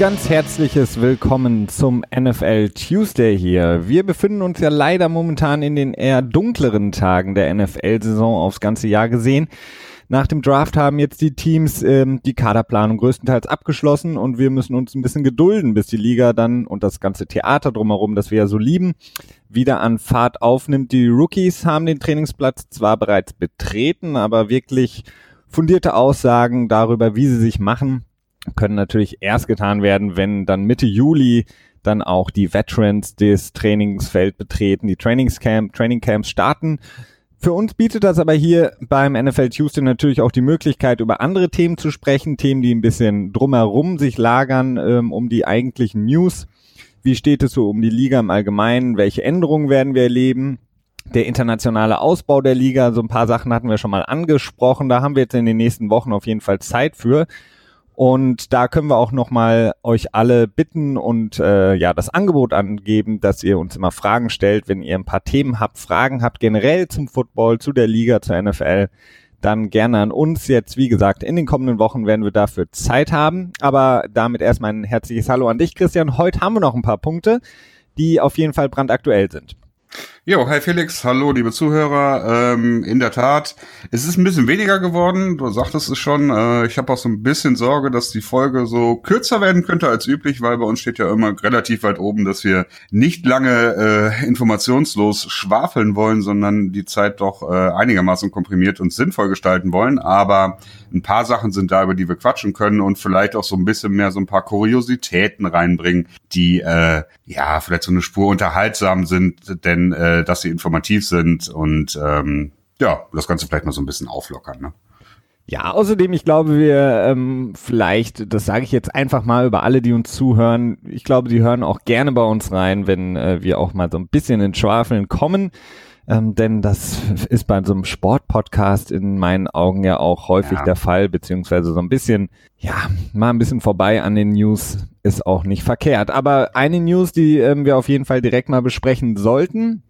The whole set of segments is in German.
ganz herzliches Willkommen zum NFL Tuesday hier. Wir befinden uns ja leider momentan in den eher dunkleren Tagen der NFL-Saison aufs ganze Jahr gesehen. Nach dem Draft haben jetzt die Teams ähm, die Kaderplanung größtenteils abgeschlossen und wir müssen uns ein bisschen gedulden, bis die Liga dann und das ganze Theater drumherum, das wir ja so lieben, wieder an Fahrt aufnimmt. Die Rookies haben den Trainingsplatz zwar bereits betreten, aber wirklich fundierte Aussagen darüber, wie sie sich machen, können natürlich erst getan werden, wenn dann Mitte Juli dann auch die Veterans das Trainingsfeld betreten, die Trainingscamp, Trainingcamps starten. Für uns bietet das aber hier beim NFL Tuesday natürlich auch die Möglichkeit, über andere Themen zu sprechen, Themen, die ein bisschen drumherum sich lagern, ähm, um die eigentlichen News. Wie steht es so um die Liga im Allgemeinen? Welche Änderungen werden wir erleben? Der internationale Ausbau der Liga, so ein paar Sachen hatten wir schon mal angesprochen. Da haben wir jetzt in den nächsten Wochen auf jeden Fall Zeit für. Und da können wir auch nochmal euch alle bitten und äh, ja das Angebot angeben, dass ihr uns immer Fragen stellt, wenn ihr ein paar Themen habt, Fragen habt generell zum Football, zu der Liga, zur NFL, dann gerne an uns. Jetzt, wie gesagt, in den kommenden Wochen werden wir dafür Zeit haben. Aber damit erstmal ein herzliches Hallo an dich, Christian. Heute haben wir noch ein paar Punkte, die auf jeden Fall brandaktuell sind. Jo, hi Felix, hallo liebe Zuhörer. Ähm, in der Tat, es ist ein bisschen weniger geworden. Du sagtest es schon. Äh, ich habe auch so ein bisschen Sorge, dass die Folge so kürzer werden könnte als üblich, weil bei uns steht ja immer relativ weit oben, dass wir nicht lange äh, informationslos schwafeln wollen, sondern die Zeit doch äh, einigermaßen komprimiert und sinnvoll gestalten wollen. Aber ein paar Sachen sind da, über die wir quatschen können und vielleicht auch so ein bisschen mehr so ein paar Kuriositäten reinbringen, die äh, ja vielleicht so eine Spur unterhaltsam sind, denn äh, dass sie informativ sind und ähm, ja, das Ganze vielleicht mal so ein bisschen auflockern. Ne? Ja, außerdem, ich glaube, wir ähm, vielleicht, das sage ich jetzt einfach mal über alle, die uns zuhören, ich glaube, die hören auch gerne bei uns rein, wenn äh, wir auch mal so ein bisschen in Schwafeln kommen. Ähm, denn das ist bei so einem Sportpodcast in meinen Augen ja auch häufig ja. der Fall, beziehungsweise so ein bisschen, ja, mal ein bisschen vorbei an den News ist auch nicht verkehrt. Aber eine News, die ähm, wir auf jeden Fall direkt mal besprechen sollten,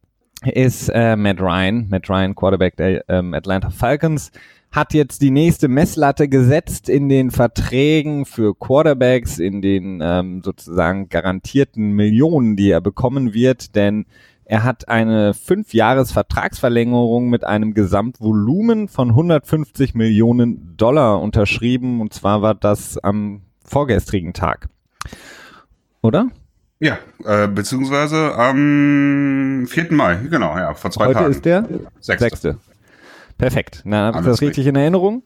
ist äh, Matt Ryan. Matt Ryan, Quarterback der ähm, Atlanta Falcons, hat jetzt die nächste Messlatte gesetzt in den Verträgen für Quarterbacks, in den ähm, sozusagen garantierten Millionen, die er bekommen wird, denn er hat eine Fünf-Jahres-Vertragsverlängerung mit einem Gesamtvolumen von 150 Millionen Dollar unterschrieben. Und zwar war das am vorgestrigen Tag. Oder? Ja, äh, beziehungsweise am 4. Mai, genau, ja, vor zwei Heute Tagen. Heute ist der Sechste. Sechste. Perfekt. Na, habe ich das richtig in Erinnerung?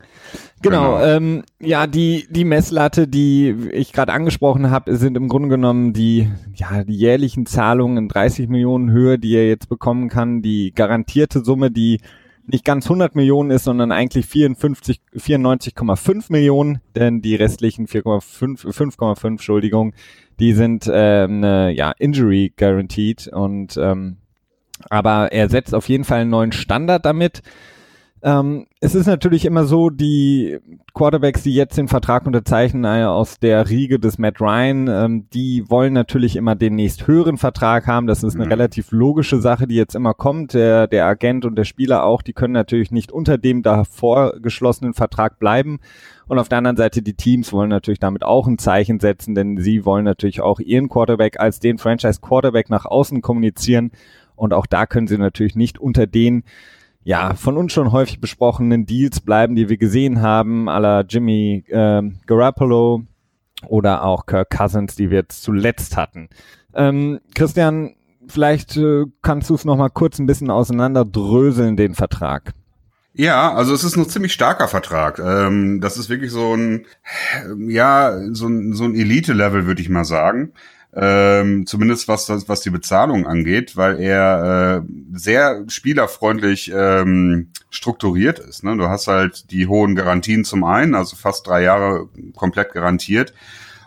Genau. genau. Ähm, ja, die die Messlatte, die ich gerade angesprochen habe, sind im Grunde genommen die ja die jährlichen Zahlungen in 30 Millionen Höhe, die er jetzt bekommen kann. Die garantierte Summe, die nicht ganz 100 Millionen ist, sondern eigentlich 54 94,5 Millionen, denn die restlichen 4,5 5,5 Entschuldigung, die sind äh, eine ja Injury guaranteed und ähm, aber er setzt auf jeden Fall einen neuen Standard damit. Ähm, es ist natürlich immer so, die Quarterbacks, die jetzt den Vertrag unterzeichnen äh, aus der Riege des Matt Ryan, ähm, die wollen natürlich immer den nächst höheren Vertrag haben. Das ist eine mhm. relativ logische Sache, die jetzt immer kommt. Der, der Agent und der Spieler auch, die können natürlich nicht unter dem davor geschlossenen Vertrag bleiben. Und auf der anderen Seite, die Teams wollen natürlich damit auch ein Zeichen setzen, denn sie wollen natürlich auch ihren Quarterback als den Franchise Quarterback nach außen kommunizieren. Und auch da können sie natürlich nicht unter den ja, von uns schon häufig besprochenen Deals bleiben, die wir gesehen haben, aller Jimmy äh, Garoppolo oder auch Kirk Cousins, die wir zuletzt hatten. Ähm, Christian, vielleicht äh, kannst du es nochmal kurz ein bisschen auseinanderdröseln, den Vertrag. Ja, also es ist ein ziemlich starker Vertrag. Ähm, das ist wirklich so ein, ja, so ein, so ein Elite-Level, würde ich mal sagen ähm, zumindest was was die Bezahlung angeht, weil er äh, sehr spielerfreundlich ähm, strukturiert ist. Ne? Du hast halt die hohen Garantien zum einen, also fast drei Jahre komplett garantiert.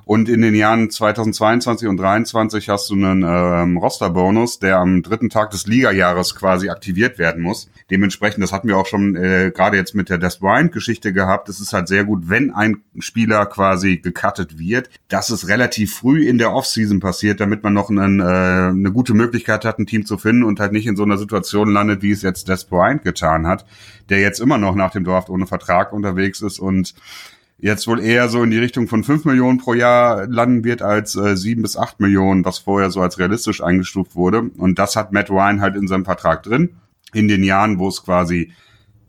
Und in den Jahren 2022 und 2023 hast du einen ähm, Rosterbonus, der am dritten Tag des Ligajahres quasi aktiviert werden muss. Dementsprechend, das hatten wir auch schon äh, gerade jetzt mit der Des Bryant-Geschichte gehabt. Es ist halt sehr gut, wenn ein Spieler quasi gecuttet wird, dass es relativ früh in der Offseason passiert, damit man noch einen, äh, eine gute Möglichkeit hat, ein Team zu finden und halt nicht in so einer Situation landet, wie es jetzt Des Bryant getan hat, der jetzt immer noch nach dem Draft ohne Vertrag unterwegs ist und jetzt wohl eher so in die Richtung von 5 Millionen pro Jahr landen wird als äh, 7 bis 8 Millionen, was vorher so als realistisch eingestuft wurde. Und das hat Matt Ryan halt in seinem Vertrag drin. In den Jahren, wo es quasi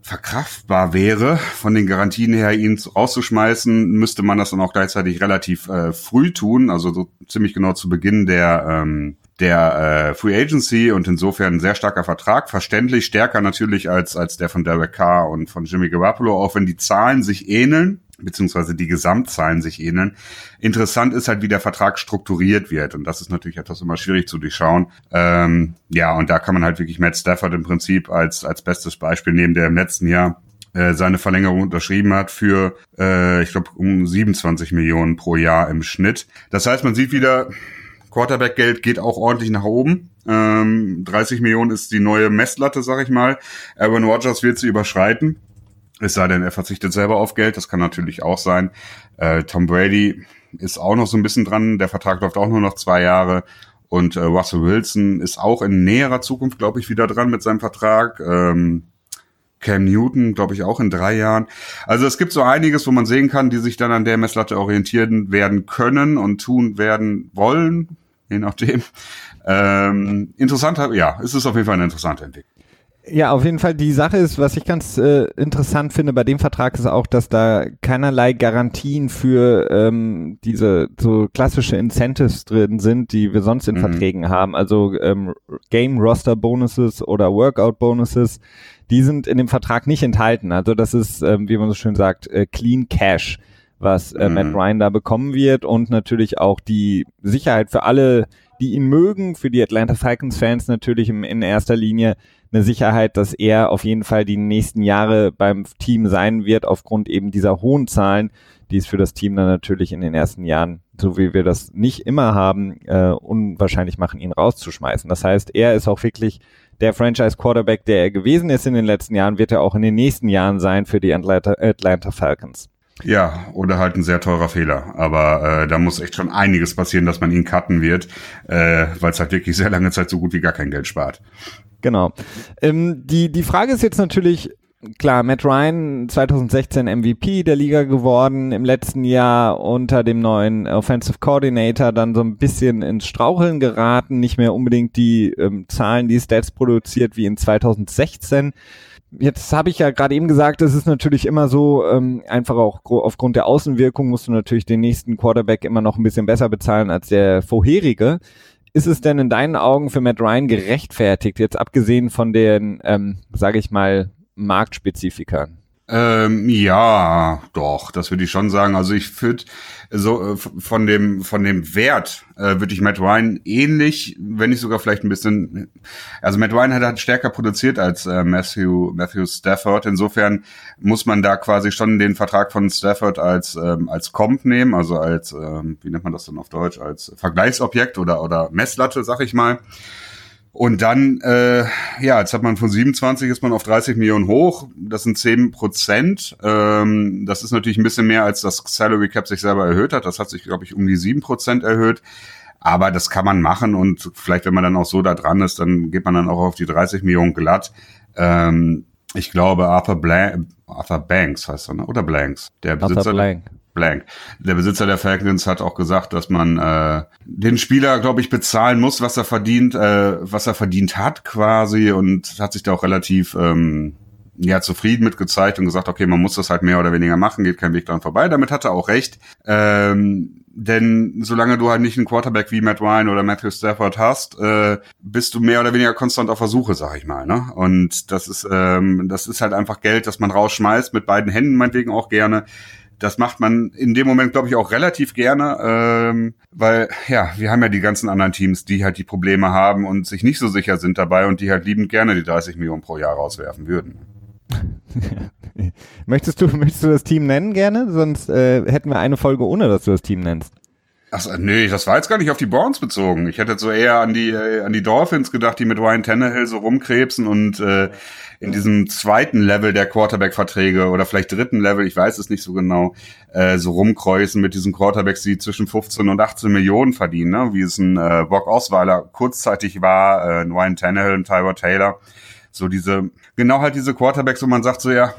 verkraftbar wäre, von den Garantien her ihn rauszuschmeißen, müsste man das dann auch gleichzeitig relativ äh, früh tun, also so ziemlich genau zu Beginn der ähm, der äh, Free Agency und insofern ein sehr starker Vertrag, verständlich stärker natürlich als als der von Derek Carr und von Jimmy Garoppolo, auch wenn die Zahlen sich ähneln beziehungsweise die Gesamtzahlen sich ähneln. Interessant ist halt, wie der Vertrag strukturiert wird. Und das ist natürlich etwas immer schwierig zu durchschauen. Ähm, ja, und da kann man halt wirklich Matt Stafford im Prinzip als, als bestes Beispiel nehmen, der im letzten Jahr äh, seine Verlängerung unterschrieben hat für, äh, ich glaube, um 27 Millionen pro Jahr im Schnitt. Das heißt, man sieht wieder, Quarterback-Geld geht auch ordentlich nach oben. Ähm, 30 Millionen ist die neue Messlatte, sag ich mal. Aaron Rodgers wird sie überschreiten. Es sei denn, er verzichtet selber auf Geld, das kann natürlich auch sein. Äh, Tom Brady ist auch noch so ein bisschen dran, der Vertrag läuft auch nur noch zwei Jahre. Und äh, Russell Wilson ist auch in näherer Zukunft, glaube ich, wieder dran mit seinem Vertrag. Ähm, Cam Newton, glaube ich, auch in drei Jahren. Also es gibt so einiges, wo man sehen kann, die sich dann an der Messlatte orientieren werden können und tun werden wollen, je nachdem. Ähm, interessant, ja, es ist auf jeden Fall eine interessante Entwicklung. Ja, auf jeden Fall. Die Sache ist, was ich ganz äh, interessant finde bei dem Vertrag ist auch, dass da keinerlei Garantien für ähm, diese so klassische Incentives drin sind, die wir sonst in mhm. Verträgen haben. Also ähm, Game Roster Bonuses oder Workout Bonuses, die sind in dem Vertrag nicht enthalten. Also das ist, ähm, wie man so schön sagt, äh, Clean Cash, was äh, mhm. Matt Ryan da bekommen wird und natürlich auch die Sicherheit für alle, die ihn mögen, für die Atlanta Falcons Fans natürlich im, in erster Linie eine Sicherheit, dass er auf jeden Fall die nächsten Jahre beim Team sein wird, aufgrund eben dieser hohen Zahlen, die es für das Team dann natürlich in den ersten Jahren, so wie wir das nicht immer haben, äh, unwahrscheinlich machen, ihn rauszuschmeißen. Das heißt, er ist auch wirklich der Franchise Quarterback, der er gewesen ist in den letzten Jahren, wird er auch in den nächsten Jahren sein für die Atlanta, Atlanta Falcons. Ja, oder halt ein sehr teurer Fehler. Aber äh, da muss echt schon einiges passieren, dass man ihn cutten wird, äh, weil es halt wirklich sehr lange Zeit so gut wie gar kein Geld spart. Genau. Ähm, die, die Frage ist jetzt natürlich, klar, Matt Ryan 2016 MVP der Liga geworden, im letzten Jahr unter dem neuen Offensive Coordinator dann so ein bisschen ins Straucheln geraten, nicht mehr unbedingt die ähm, Zahlen, die Stats produziert wie in 2016. Jetzt habe ich ja gerade eben gesagt, es ist natürlich immer so, ähm, einfach auch aufgrund der Außenwirkung musst du natürlich den nächsten Quarterback immer noch ein bisschen besser bezahlen als der vorherige ist es denn in deinen Augen für Matt Ryan gerechtfertigt, jetzt abgesehen von den, ähm, sage ich mal, Marktspezifika? Ähm, ja, doch, das würde ich schon sagen. Also ich würde so äh, von dem von dem Wert äh, würde ich Matt Ryan ähnlich, wenn nicht sogar vielleicht ein bisschen. Also Matt Ryan hat, hat stärker produziert als äh, Matthew Matthew Stafford. Insofern muss man da quasi schon den Vertrag von Stafford als ähm, als Comp nehmen, also als ähm, wie nennt man das denn auf Deutsch als Vergleichsobjekt oder oder Messlatte, sag ich mal. Und dann, äh, ja, jetzt hat man von 27 ist man auf 30 Millionen hoch. Das sind 10 Prozent. Ähm, das ist natürlich ein bisschen mehr, als das Salary Cap sich selber erhöht hat. Das hat sich, glaube ich, um die 7 Prozent erhöht. Aber das kann man machen und vielleicht, wenn man dann auch so da dran ist, dann geht man dann auch auf die 30 Millionen glatt. Ähm, ich glaube, Arthur, Blank, Arthur Banks heißt er, ne? oder Blanks, der Besitzer. Arthur Blank. Blank. Der Besitzer der Falcons hat auch gesagt, dass man äh, den Spieler, glaube ich, bezahlen muss, was er verdient, äh, was er verdient hat quasi und hat sich da auch relativ ähm, ja zufrieden mit gezeigt und gesagt, okay, man muss das halt mehr oder weniger machen, geht kein Weg dran vorbei. Damit hat er auch recht. Ähm, denn solange du halt nicht einen Quarterback wie Matt Ryan oder Matthew Stafford hast, äh, bist du mehr oder weniger konstant auf Versuche, sag ich mal. Ne? Und das ist, ähm, das ist halt einfach Geld, das man rausschmeißt, mit beiden Händen meinetwegen auch gerne das macht man in dem Moment, glaube ich, auch relativ gerne, ähm, weil ja, wir haben ja die ganzen anderen Teams, die halt die Probleme haben und sich nicht so sicher sind dabei und die halt liebend gerne die 30 Millionen pro Jahr rauswerfen würden. möchtest du möchtest du das Team nennen gerne? Sonst äh, hätten wir eine Folge ohne, dass du das Team nennst. Ach, nee, das war jetzt gar nicht auf die Browns bezogen. Ich hätte so eher an die äh, an die Dolphins gedacht, die mit Ryan Tannehill so rumkrebsen und äh, in diesem zweiten Level der Quarterback-Verträge oder vielleicht dritten Level, ich weiß es nicht so genau, äh, so rumkreuzen mit diesen Quarterbacks, die zwischen 15 und 18 Millionen verdienen, ne? wie es ein äh, Brock Osweiler kurzzeitig war, äh, ein Ryan Tannehill, ein Tyler Taylor. So diese, genau halt diese Quarterbacks, wo man sagt so, ja,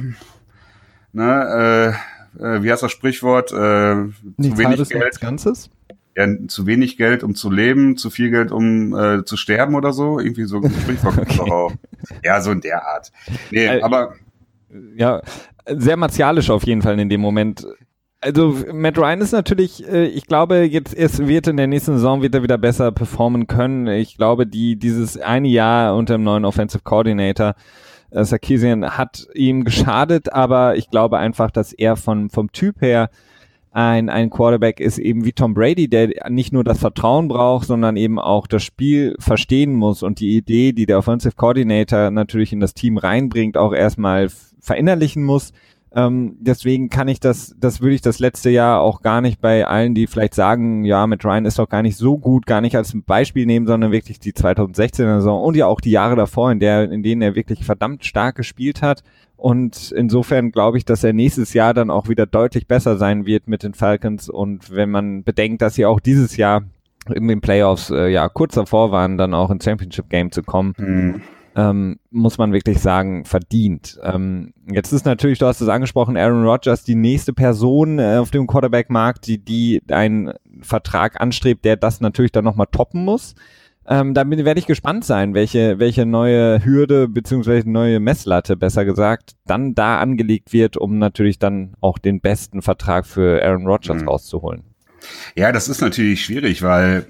ne, äh, äh, wie heißt das Sprichwort? Äh, zu wenig Geld. Ganzes? Ja, zu wenig Geld, um zu leben, zu viel Geld, um äh, zu sterben oder so. Irgendwie so ein Sprichwort okay. auch. Ja, so in der Art. Nee, äh, aber. Ja, sehr martialisch auf jeden Fall in dem Moment. Also Matt Ryan ist natürlich, äh, ich glaube, jetzt es wird in der nächsten Saison wird er wieder besser performen können. Ich glaube, die dieses eine Jahr unter dem neuen Offensive Coordinator äh, Sarkisian hat ihm geschadet, aber ich glaube einfach, dass er von vom Typ her ein, ein Quarterback ist eben wie Tom Brady, der nicht nur das Vertrauen braucht, sondern eben auch das Spiel verstehen muss und die Idee, die der Offensive Coordinator natürlich in das Team reinbringt, auch erstmal verinnerlichen muss. Ähm, deswegen kann ich das, das würde ich das letzte Jahr auch gar nicht bei allen, die vielleicht sagen, ja, mit Ryan ist doch gar nicht so gut, gar nicht als Beispiel nehmen, sondern wirklich die 2016er Saison und ja auch die Jahre davor, in der, in denen er wirklich verdammt stark gespielt hat. Und insofern glaube ich, dass er nächstes Jahr dann auch wieder deutlich besser sein wird mit den Falcons. Und wenn man bedenkt, dass sie auch dieses Jahr in den Playoffs äh, ja kurz davor waren, dann auch ins Championship Game zu kommen, mhm ähm, muss man wirklich sagen, verdient. Ähm, jetzt ist natürlich, du hast es angesprochen, Aaron Rodgers die nächste Person äh, auf dem Quarterback-Markt, die, die einen Vertrag anstrebt, der das natürlich dann nochmal toppen muss. Ähm, da werde ich gespannt sein, welche, welche neue Hürde beziehungsweise neue Messlatte, besser gesagt, dann da angelegt wird, um natürlich dann auch den besten Vertrag für Aaron Rodgers mhm. rauszuholen. Ja, das ist natürlich schwierig, weil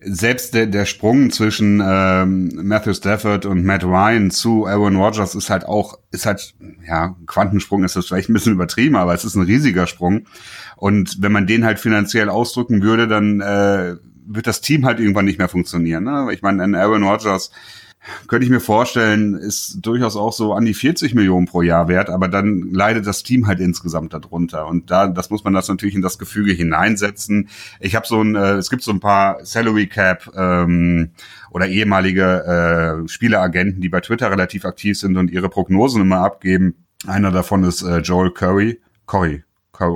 selbst der, der Sprung zwischen ähm, Matthew Stafford und Matt Ryan zu Aaron Rodgers ist halt auch, ist halt, ja, Quantensprung ist das vielleicht ein bisschen übertrieben, aber es ist ein riesiger Sprung. Und wenn man den halt finanziell ausdrücken würde, dann äh, wird das Team halt irgendwann nicht mehr funktionieren. Ne? Ich meine, ein Aaron Rodgers könnte ich mir vorstellen, ist durchaus auch so an die 40 Millionen pro Jahr wert, aber dann leidet das Team halt insgesamt darunter. Und da, das muss man das natürlich in das Gefüge hineinsetzen. Ich habe so ein, äh, es gibt so ein paar Salary Cap ähm, oder ehemalige äh, Spieleragenten, die bei Twitter relativ aktiv sind und ihre Prognosen immer abgeben. Einer davon ist äh, Joel Curry, Curry,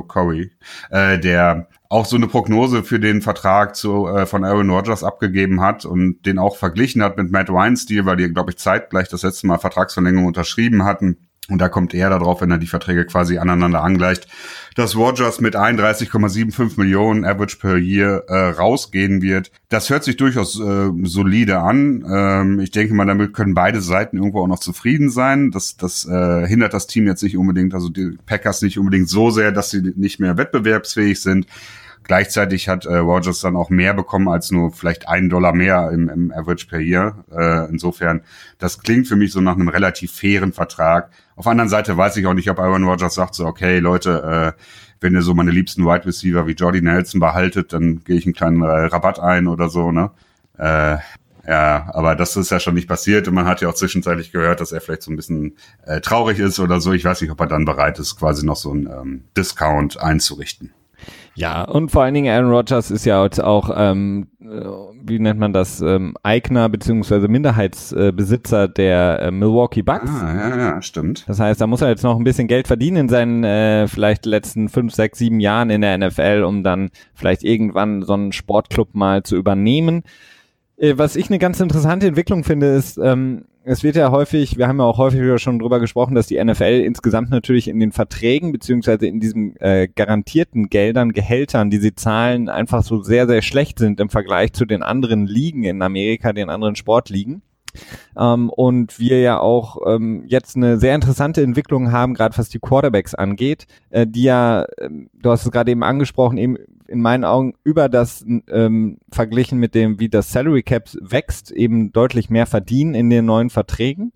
Curry, äh, der auch so eine Prognose für den Vertrag zu, äh, von Aaron Rodgers abgegeben hat und den auch verglichen hat mit Matt Weinstein, weil die, glaube ich, zeitgleich das letzte Mal Vertragsverlängerung unterschrieben hatten. Und da kommt er darauf, wenn er die Verträge quasi aneinander angleicht, dass Rogers mit 31,75 Millionen Average per Year äh, rausgehen wird. Das hört sich durchaus äh, solide an. Ähm, ich denke mal, damit können beide Seiten irgendwo auch noch zufrieden sein. Das, das äh, hindert das Team jetzt nicht unbedingt, also die Packers nicht unbedingt so sehr, dass sie nicht mehr wettbewerbsfähig sind. Gleichzeitig hat äh, Rogers dann auch mehr bekommen als nur vielleicht einen Dollar mehr im, im Average per Year. Äh, insofern, das klingt für mich so nach einem relativ fairen Vertrag. Auf der anderen Seite weiß ich auch nicht, ob Aaron Rodgers sagt so, okay, Leute, äh, wenn ihr so meine liebsten Wide Receiver wie Jordy Nelson behaltet, dann gehe ich einen kleinen äh, Rabatt ein oder so, ne? Äh, ja, aber das ist ja schon nicht passiert und man hat ja auch zwischenzeitlich gehört, dass er vielleicht so ein bisschen äh, traurig ist oder so. Ich weiß nicht, ob er dann bereit ist, quasi noch so ein ähm, Discount einzurichten. Ja, und vor allen Dingen Aaron Rodgers ist ja jetzt auch, ähm, äh, wie nennt man das, ähm, Eigner beziehungsweise Minderheitsbesitzer der äh, Milwaukee Bucks. Ah, ja, ja, stimmt. Das heißt, da muss er jetzt noch ein bisschen Geld verdienen in seinen äh, vielleicht letzten fünf, sechs, sieben Jahren in der NFL, um dann vielleicht irgendwann so einen Sportclub mal zu übernehmen. Äh, was ich eine ganz interessante Entwicklung finde, ist, ähm, es wird ja häufig, wir haben ja auch häufig schon drüber gesprochen, dass die NFL insgesamt natürlich in den Verträgen beziehungsweise in diesen äh, garantierten Geldern, Gehältern, die sie zahlen, einfach so sehr, sehr schlecht sind im Vergleich zu den anderen Ligen in Amerika, den anderen Sportligen. Ähm, und wir ja auch ähm, jetzt eine sehr interessante Entwicklung haben, gerade was die Quarterbacks angeht, äh, die ja, äh, du hast es gerade eben angesprochen, eben in meinen Augen über das ähm, verglichen mit dem, wie das Salary Cap wächst, eben deutlich mehr verdienen in den neuen Verträgen.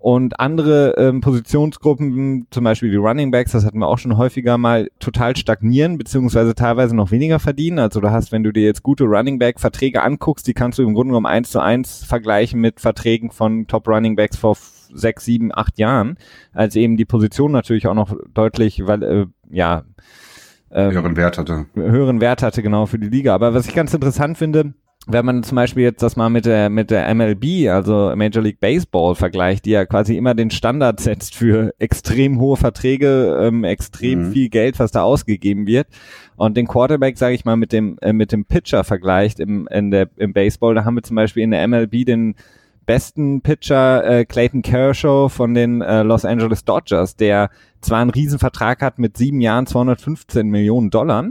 Und andere ähm, Positionsgruppen, zum Beispiel die Running Backs, das hatten wir auch schon häufiger mal, total stagnieren, beziehungsweise teilweise noch weniger verdienen. Also du hast, wenn du dir jetzt gute Running Back-Verträge anguckst, die kannst du im Grunde genommen eins zu eins vergleichen mit Verträgen von Top Running Backs vor sechs, sieben, acht Jahren, als eben die Position natürlich auch noch deutlich, weil, äh, ja, ähm, höheren Wert hatte. Höheren Wert hatte, genau, für die Liga. Aber was ich ganz interessant finde, wenn man zum Beispiel jetzt das mal mit der, mit der MLB, also Major League Baseball vergleicht, die ja quasi immer den Standard setzt für extrem hohe Verträge, ähm, extrem mhm. viel Geld, was da ausgegeben wird. Und den Quarterback, sage ich mal, mit dem, äh, mit dem Pitcher vergleicht im, in der, im Baseball, da haben wir zum Beispiel in der MLB den besten Pitcher äh, Clayton Kershaw von den äh, Los Angeles Dodgers, der zwar einen Riesenvertrag hat mit sieben Jahren 215 Millionen Dollar,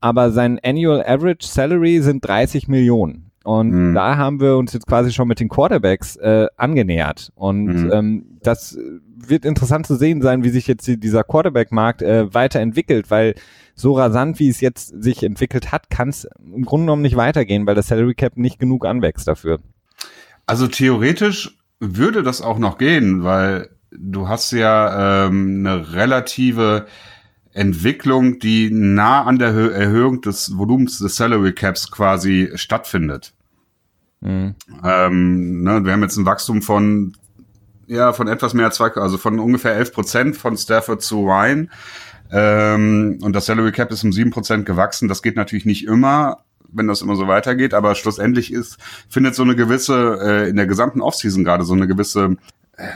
aber sein Annual Average Salary sind 30 Millionen. Und mhm. da haben wir uns jetzt quasi schon mit den Quarterbacks äh, angenähert. Und mhm. ähm, das wird interessant zu sehen sein, wie sich jetzt dieser Quarterback-Markt äh, weiterentwickelt, weil so rasant, wie es jetzt sich entwickelt hat, kann es im Grunde genommen nicht weitergehen, weil das Salary Cap nicht genug anwächst dafür. Also theoretisch würde das auch noch gehen, weil du hast ja ähm, eine relative Entwicklung, die nah an der Erhöhung des Volumens des Salary Caps quasi stattfindet. Mhm. Ähm, ne, wir haben jetzt ein Wachstum von ja von etwas mehr als zwei, also von ungefähr 11 Prozent von Stafford zu Ryan. Ähm, und das Salary Cap ist um sieben Prozent gewachsen. Das geht natürlich nicht immer, wenn das immer so weitergeht, aber schlussendlich ist, findet so eine gewisse, äh, in der gesamten Offseason gerade so eine gewisse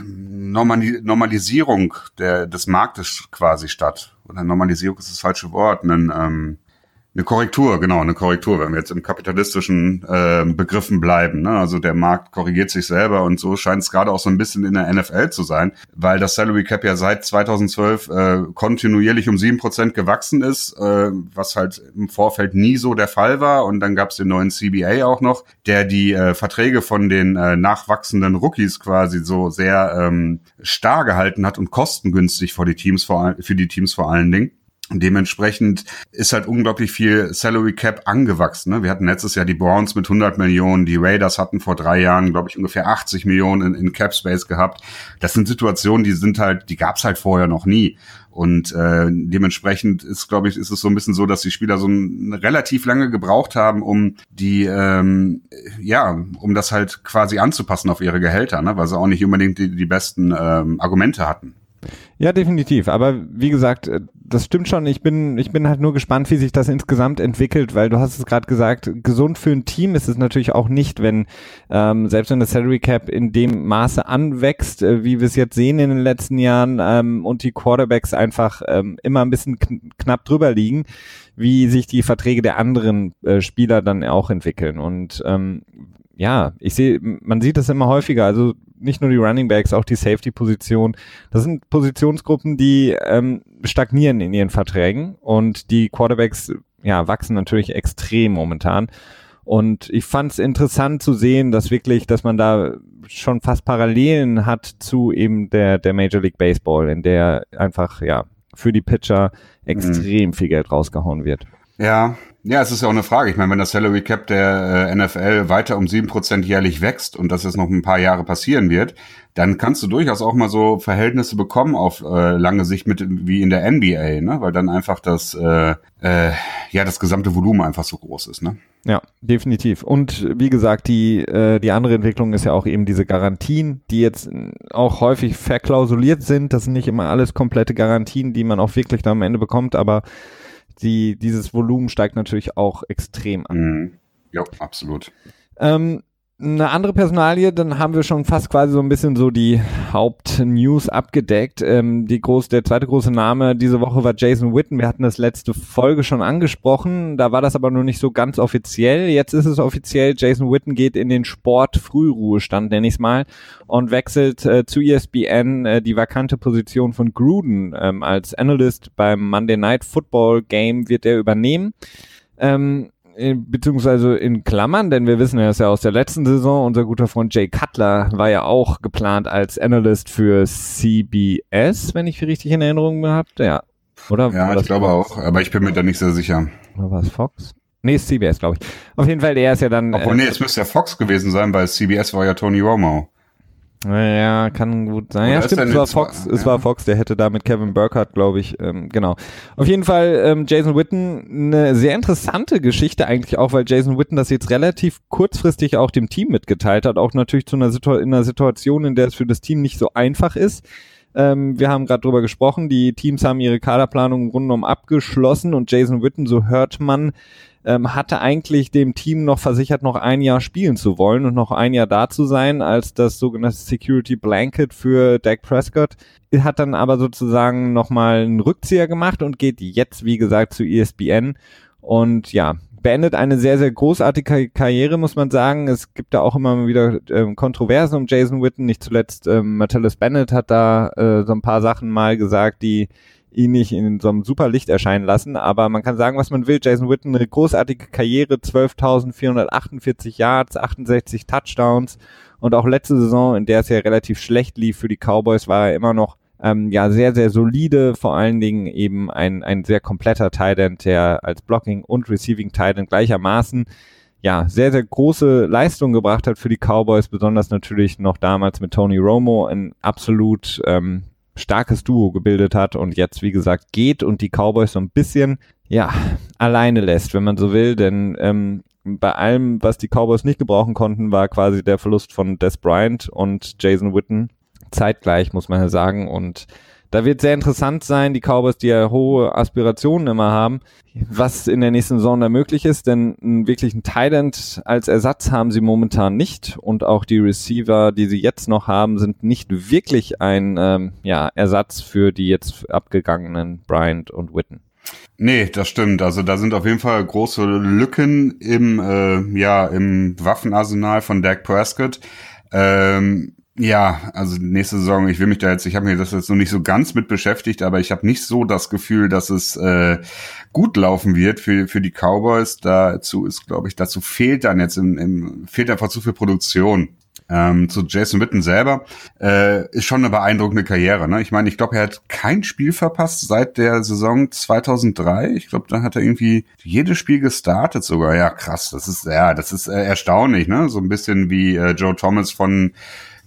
Normalisierung der, des Marktes quasi statt. Oder Normalisierung ist das falsche Wort. Einen, ähm, eine Korrektur, genau, eine Korrektur, wenn wir jetzt im kapitalistischen äh, Begriffen bleiben. Ne? Also der Markt korrigiert sich selber und so scheint es gerade auch so ein bisschen in der NFL zu sein, weil das Salary Cap ja seit 2012 äh, kontinuierlich um sieben Prozent gewachsen ist, äh, was halt im Vorfeld nie so der Fall war. Und dann gab es den neuen CBA auch noch, der die äh, Verträge von den äh, nachwachsenden Rookies quasi so sehr ähm, starr gehalten hat und kostengünstig für die Teams vor, für die Teams vor allen Dingen. Dementsprechend ist halt unglaublich viel Salary Cap angewachsen. Ne? Wir hatten letztes Jahr die Browns mit 100 Millionen, die Raiders hatten vor drei Jahren, glaube ich, ungefähr 80 Millionen in, in Cap Space gehabt. Das sind Situationen, die sind halt, die gab es halt vorher noch nie. Und äh, dementsprechend ist, glaube ich, ist es so ein bisschen so, dass die Spieler so ein, relativ lange gebraucht haben, um die, ähm, ja, um das halt quasi anzupassen auf ihre Gehälter, ne? weil sie auch nicht unbedingt die, die besten ähm, Argumente hatten. Ja, definitiv. Aber wie gesagt, äh, das stimmt schon. Ich bin, ich bin halt nur gespannt, wie sich das insgesamt entwickelt, weil du hast es gerade gesagt, gesund für ein Team ist es natürlich auch nicht, wenn ähm, selbst wenn das Salary Cap in dem Maße anwächst, äh, wie wir es jetzt sehen in den letzten Jahren ähm, und die Quarterbacks einfach ähm, immer ein bisschen kn knapp drüber liegen, wie sich die Verträge der anderen äh, Spieler dann auch entwickeln. Und ähm, ja, ich sehe, man sieht das immer häufiger. Also nicht nur die Running Backs, auch die Safety-Position. Das sind Positionsgruppen, die ähm, stagnieren in ihren Verträgen und die Quarterbacks ja, wachsen natürlich extrem momentan. Und ich fand es interessant zu sehen, dass wirklich, dass man da schon fast Parallelen hat zu eben der, der Major League Baseball, in der einfach, ja, für die Pitcher extrem mhm. viel Geld rausgehauen wird. Ja, ja, es ist ja auch eine Frage. Ich meine, wenn das Salary Cap der äh, NFL weiter um sieben Prozent jährlich wächst und das jetzt noch ein paar Jahre passieren wird, dann kannst du durchaus auch mal so Verhältnisse bekommen auf äh, lange Sicht mit wie in der NBA, ne? Weil dann einfach das äh, äh, ja das gesamte Volumen einfach so groß ist, ne? Ja, definitiv. Und wie gesagt, die äh, die andere Entwicklung ist ja auch eben diese Garantien, die jetzt auch häufig verklausuliert sind. Das sind nicht immer alles komplette Garantien, die man auch wirklich dann am Ende bekommt, aber die, dieses Volumen steigt natürlich auch extrem an. Mhm. Ja, absolut. Ähm, eine andere Personalie, dann haben wir schon fast quasi so ein bisschen so die Hauptnews abgedeckt. Ähm, die groß, der zweite große Name diese Woche war Jason Witten. Wir hatten das letzte Folge schon angesprochen. Da war das aber noch nicht so ganz offiziell. Jetzt ist es offiziell. Jason Witten geht in den Sport-Frühruhestand, nenne ich es mal, und wechselt äh, zu ESPN äh, die vakante Position von Gruden ähm, als Analyst beim Monday Night Football Game wird er übernehmen. Ähm, beziehungsweise in Klammern, denn wir wissen ja, ist ja aus der letzten Saison, unser guter Freund Jay Cutler war ja auch geplant als Analyst für CBS, wenn ich richtig in Erinnerung habe. Ja, oder? Ja, ich glaube Fox? auch, aber ich bin mir da nicht sehr sicher. Oder war es Fox? Nee, ist CBS, glaube ich. Auf jeden Fall, der ist ja dann. Obwohl, äh, nee, es müsste ja Fox gewesen sein, weil CBS war ja Tony Romo. Ja, kann gut sein. Oder ja, stimmt, es war Fox, ja. es war Fox, der hätte da mit Kevin Burkhardt, glaube ich, ähm, genau. Auf jeden Fall ähm, Jason Witten, eine sehr interessante Geschichte eigentlich auch, weil Jason Witten das jetzt relativ kurzfristig auch dem Team mitgeteilt hat, auch natürlich zu einer, Situ in einer Situation, in der es für das Team nicht so einfach ist. Ähm, wir haben gerade drüber gesprochen, die Teams haben ihre Kaderplanung im Grunde genommen abgeschlossen und Jason Witten, so hört man, ähm, hatte eigentlich dem Team noch versichert, noch ein Jahr spielen zu wollen und noch ein Jahr da zu sein als das sogenannte Security Blanket für Dak Prescott. Hat dann aber sozusagen nochmal einen Rückzieher gemacht und geht jetzt, wie gesagt, zu ESPN. Und ja, beendet eine sehr, sehr großartige Karriere, muss man sagen. Es gibt da auch immer wieder ähm, Kontroversen um Jason Witten. Nicht zuletzt ähm, Metellus Bennett hat da äh, so ein paar Sachen mal gesagt, die ihn nicht in so einem super Licht erscheinen lassen. Aber man kann sagen, was man will. Jason Witten, eine großartige Karriere, 12.448 Yards, 68 Touchdowns. Und auch letzte Saison, in der es ja relativ schlecht lief für die Cowboys, war er immer noch ähm, ja sehr, sehr solide, vor allen Dingen eben ein, ein sehr kompletter Tight der als Blocking und Receiving Tight gleichermaßen ja, sehr, sehr große Leistung gebracht hat für die Cowboys, besonders natürlich noch damals mit Tony Romo ein absolut ähm, starkes Duo gebildet hat und jetzt, wie gesagt, geht und die Cowboys so ein bisschen, ja, alleine lässt, wenn man so will, denn ähm, bei allem, was die Cowboys nicht gebrauchen konnten, war quasi der Verlust von Des Bryant und Jason Witten zeitgleich, muss man ja sagen. Und da wird sehr interessant sein, die Cowboys, die ja hohe Aspirationen immer haben, was in der nächsten Saison da möglich ist, denn einen wirklichen Thailand als Ersatz haben sie momentan nicht und auch die Receiver, die sie jetzt noch haben, sind nicht wirklich ein ähm, ja, Ersatz für die jetzt abgegangenen Bryant und Witten. Nee, das stimmt. Also da sind auf jeden Fall große Lücken im, äh, ja, im Waffenarsenal von Dak Prescott. Ähm, ja, also nächste Saison, ich will mich da jetzt, ich habe mir das jetzt noch nicht so ganz mit beschäftigt, aber ich habe nicht so das Gefühl, dass es äh, gut laufen wird für, für die Cowboys. Dazu ist, glaube ich, dazu fehlt dann jetzt im, im fehlt einfach zu viel Produktion. Ähm, zu Jason Witten selber äh, ist schon eine beeindruckende Karriere. Ne? Ich meine, ich glaube, er hat kein Spiel verpasst seit der Saison 2003. Ich glaube, da hat er irgendwie jedes Spiel gestartet sogar. Ja, krass. Das ist ja, das ist äh, erstaunlich. Ne? So ein bisschen wie äh, Joe Thomas von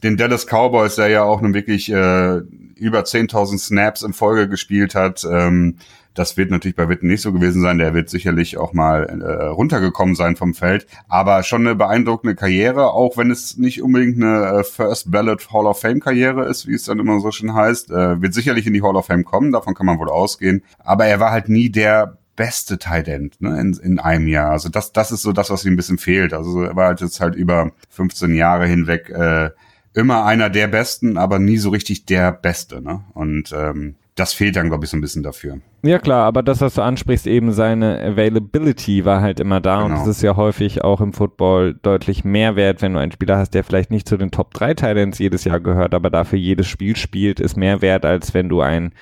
den Dallas Cowboys, der ja auch nun wirklich äh, über 10.000 Snaps in Folge gespielt hat. Ähm, das wird natürlich bei Witten nicht so gewesen sein. Der wird sicherlich auch mal äh, runtergekommen sein vom Feld. Aber schon eine beeindruckende Karriere, auch wenn es nicht unbedingt eine äh, First Ballot Hall of Fame Karriere ist, wie es dann immer so schön heißt. Äh, wird sicherlich in die Hall of Fame kommen, davon kann man wohl ausgehen. Aber er war halt nie der beste Tight End ne, in, in einem Jahr. Also das, das ist so das, was ihm ein bisschen fehlt. Also er war halt jetzt halt über 15 Jahre hinweg äh, immer einer der Besten, aber nie so richtig der Beste. Ne? Und ähm, das fehlt dann, glaube ich, so ein bisschen dafür. Ja klar, aber das, was du ansprichst, eben seine Availability war halt immer da genau. und es ist ja häufig auch im Football deutlich mehr wert, wenn du einen Spieler hast, der vielleicht nicht zu den Top 3 Titans jedes Jahr gehört, aber dafür jedes Spiel spielt, ist mehr wert, als wenn du einen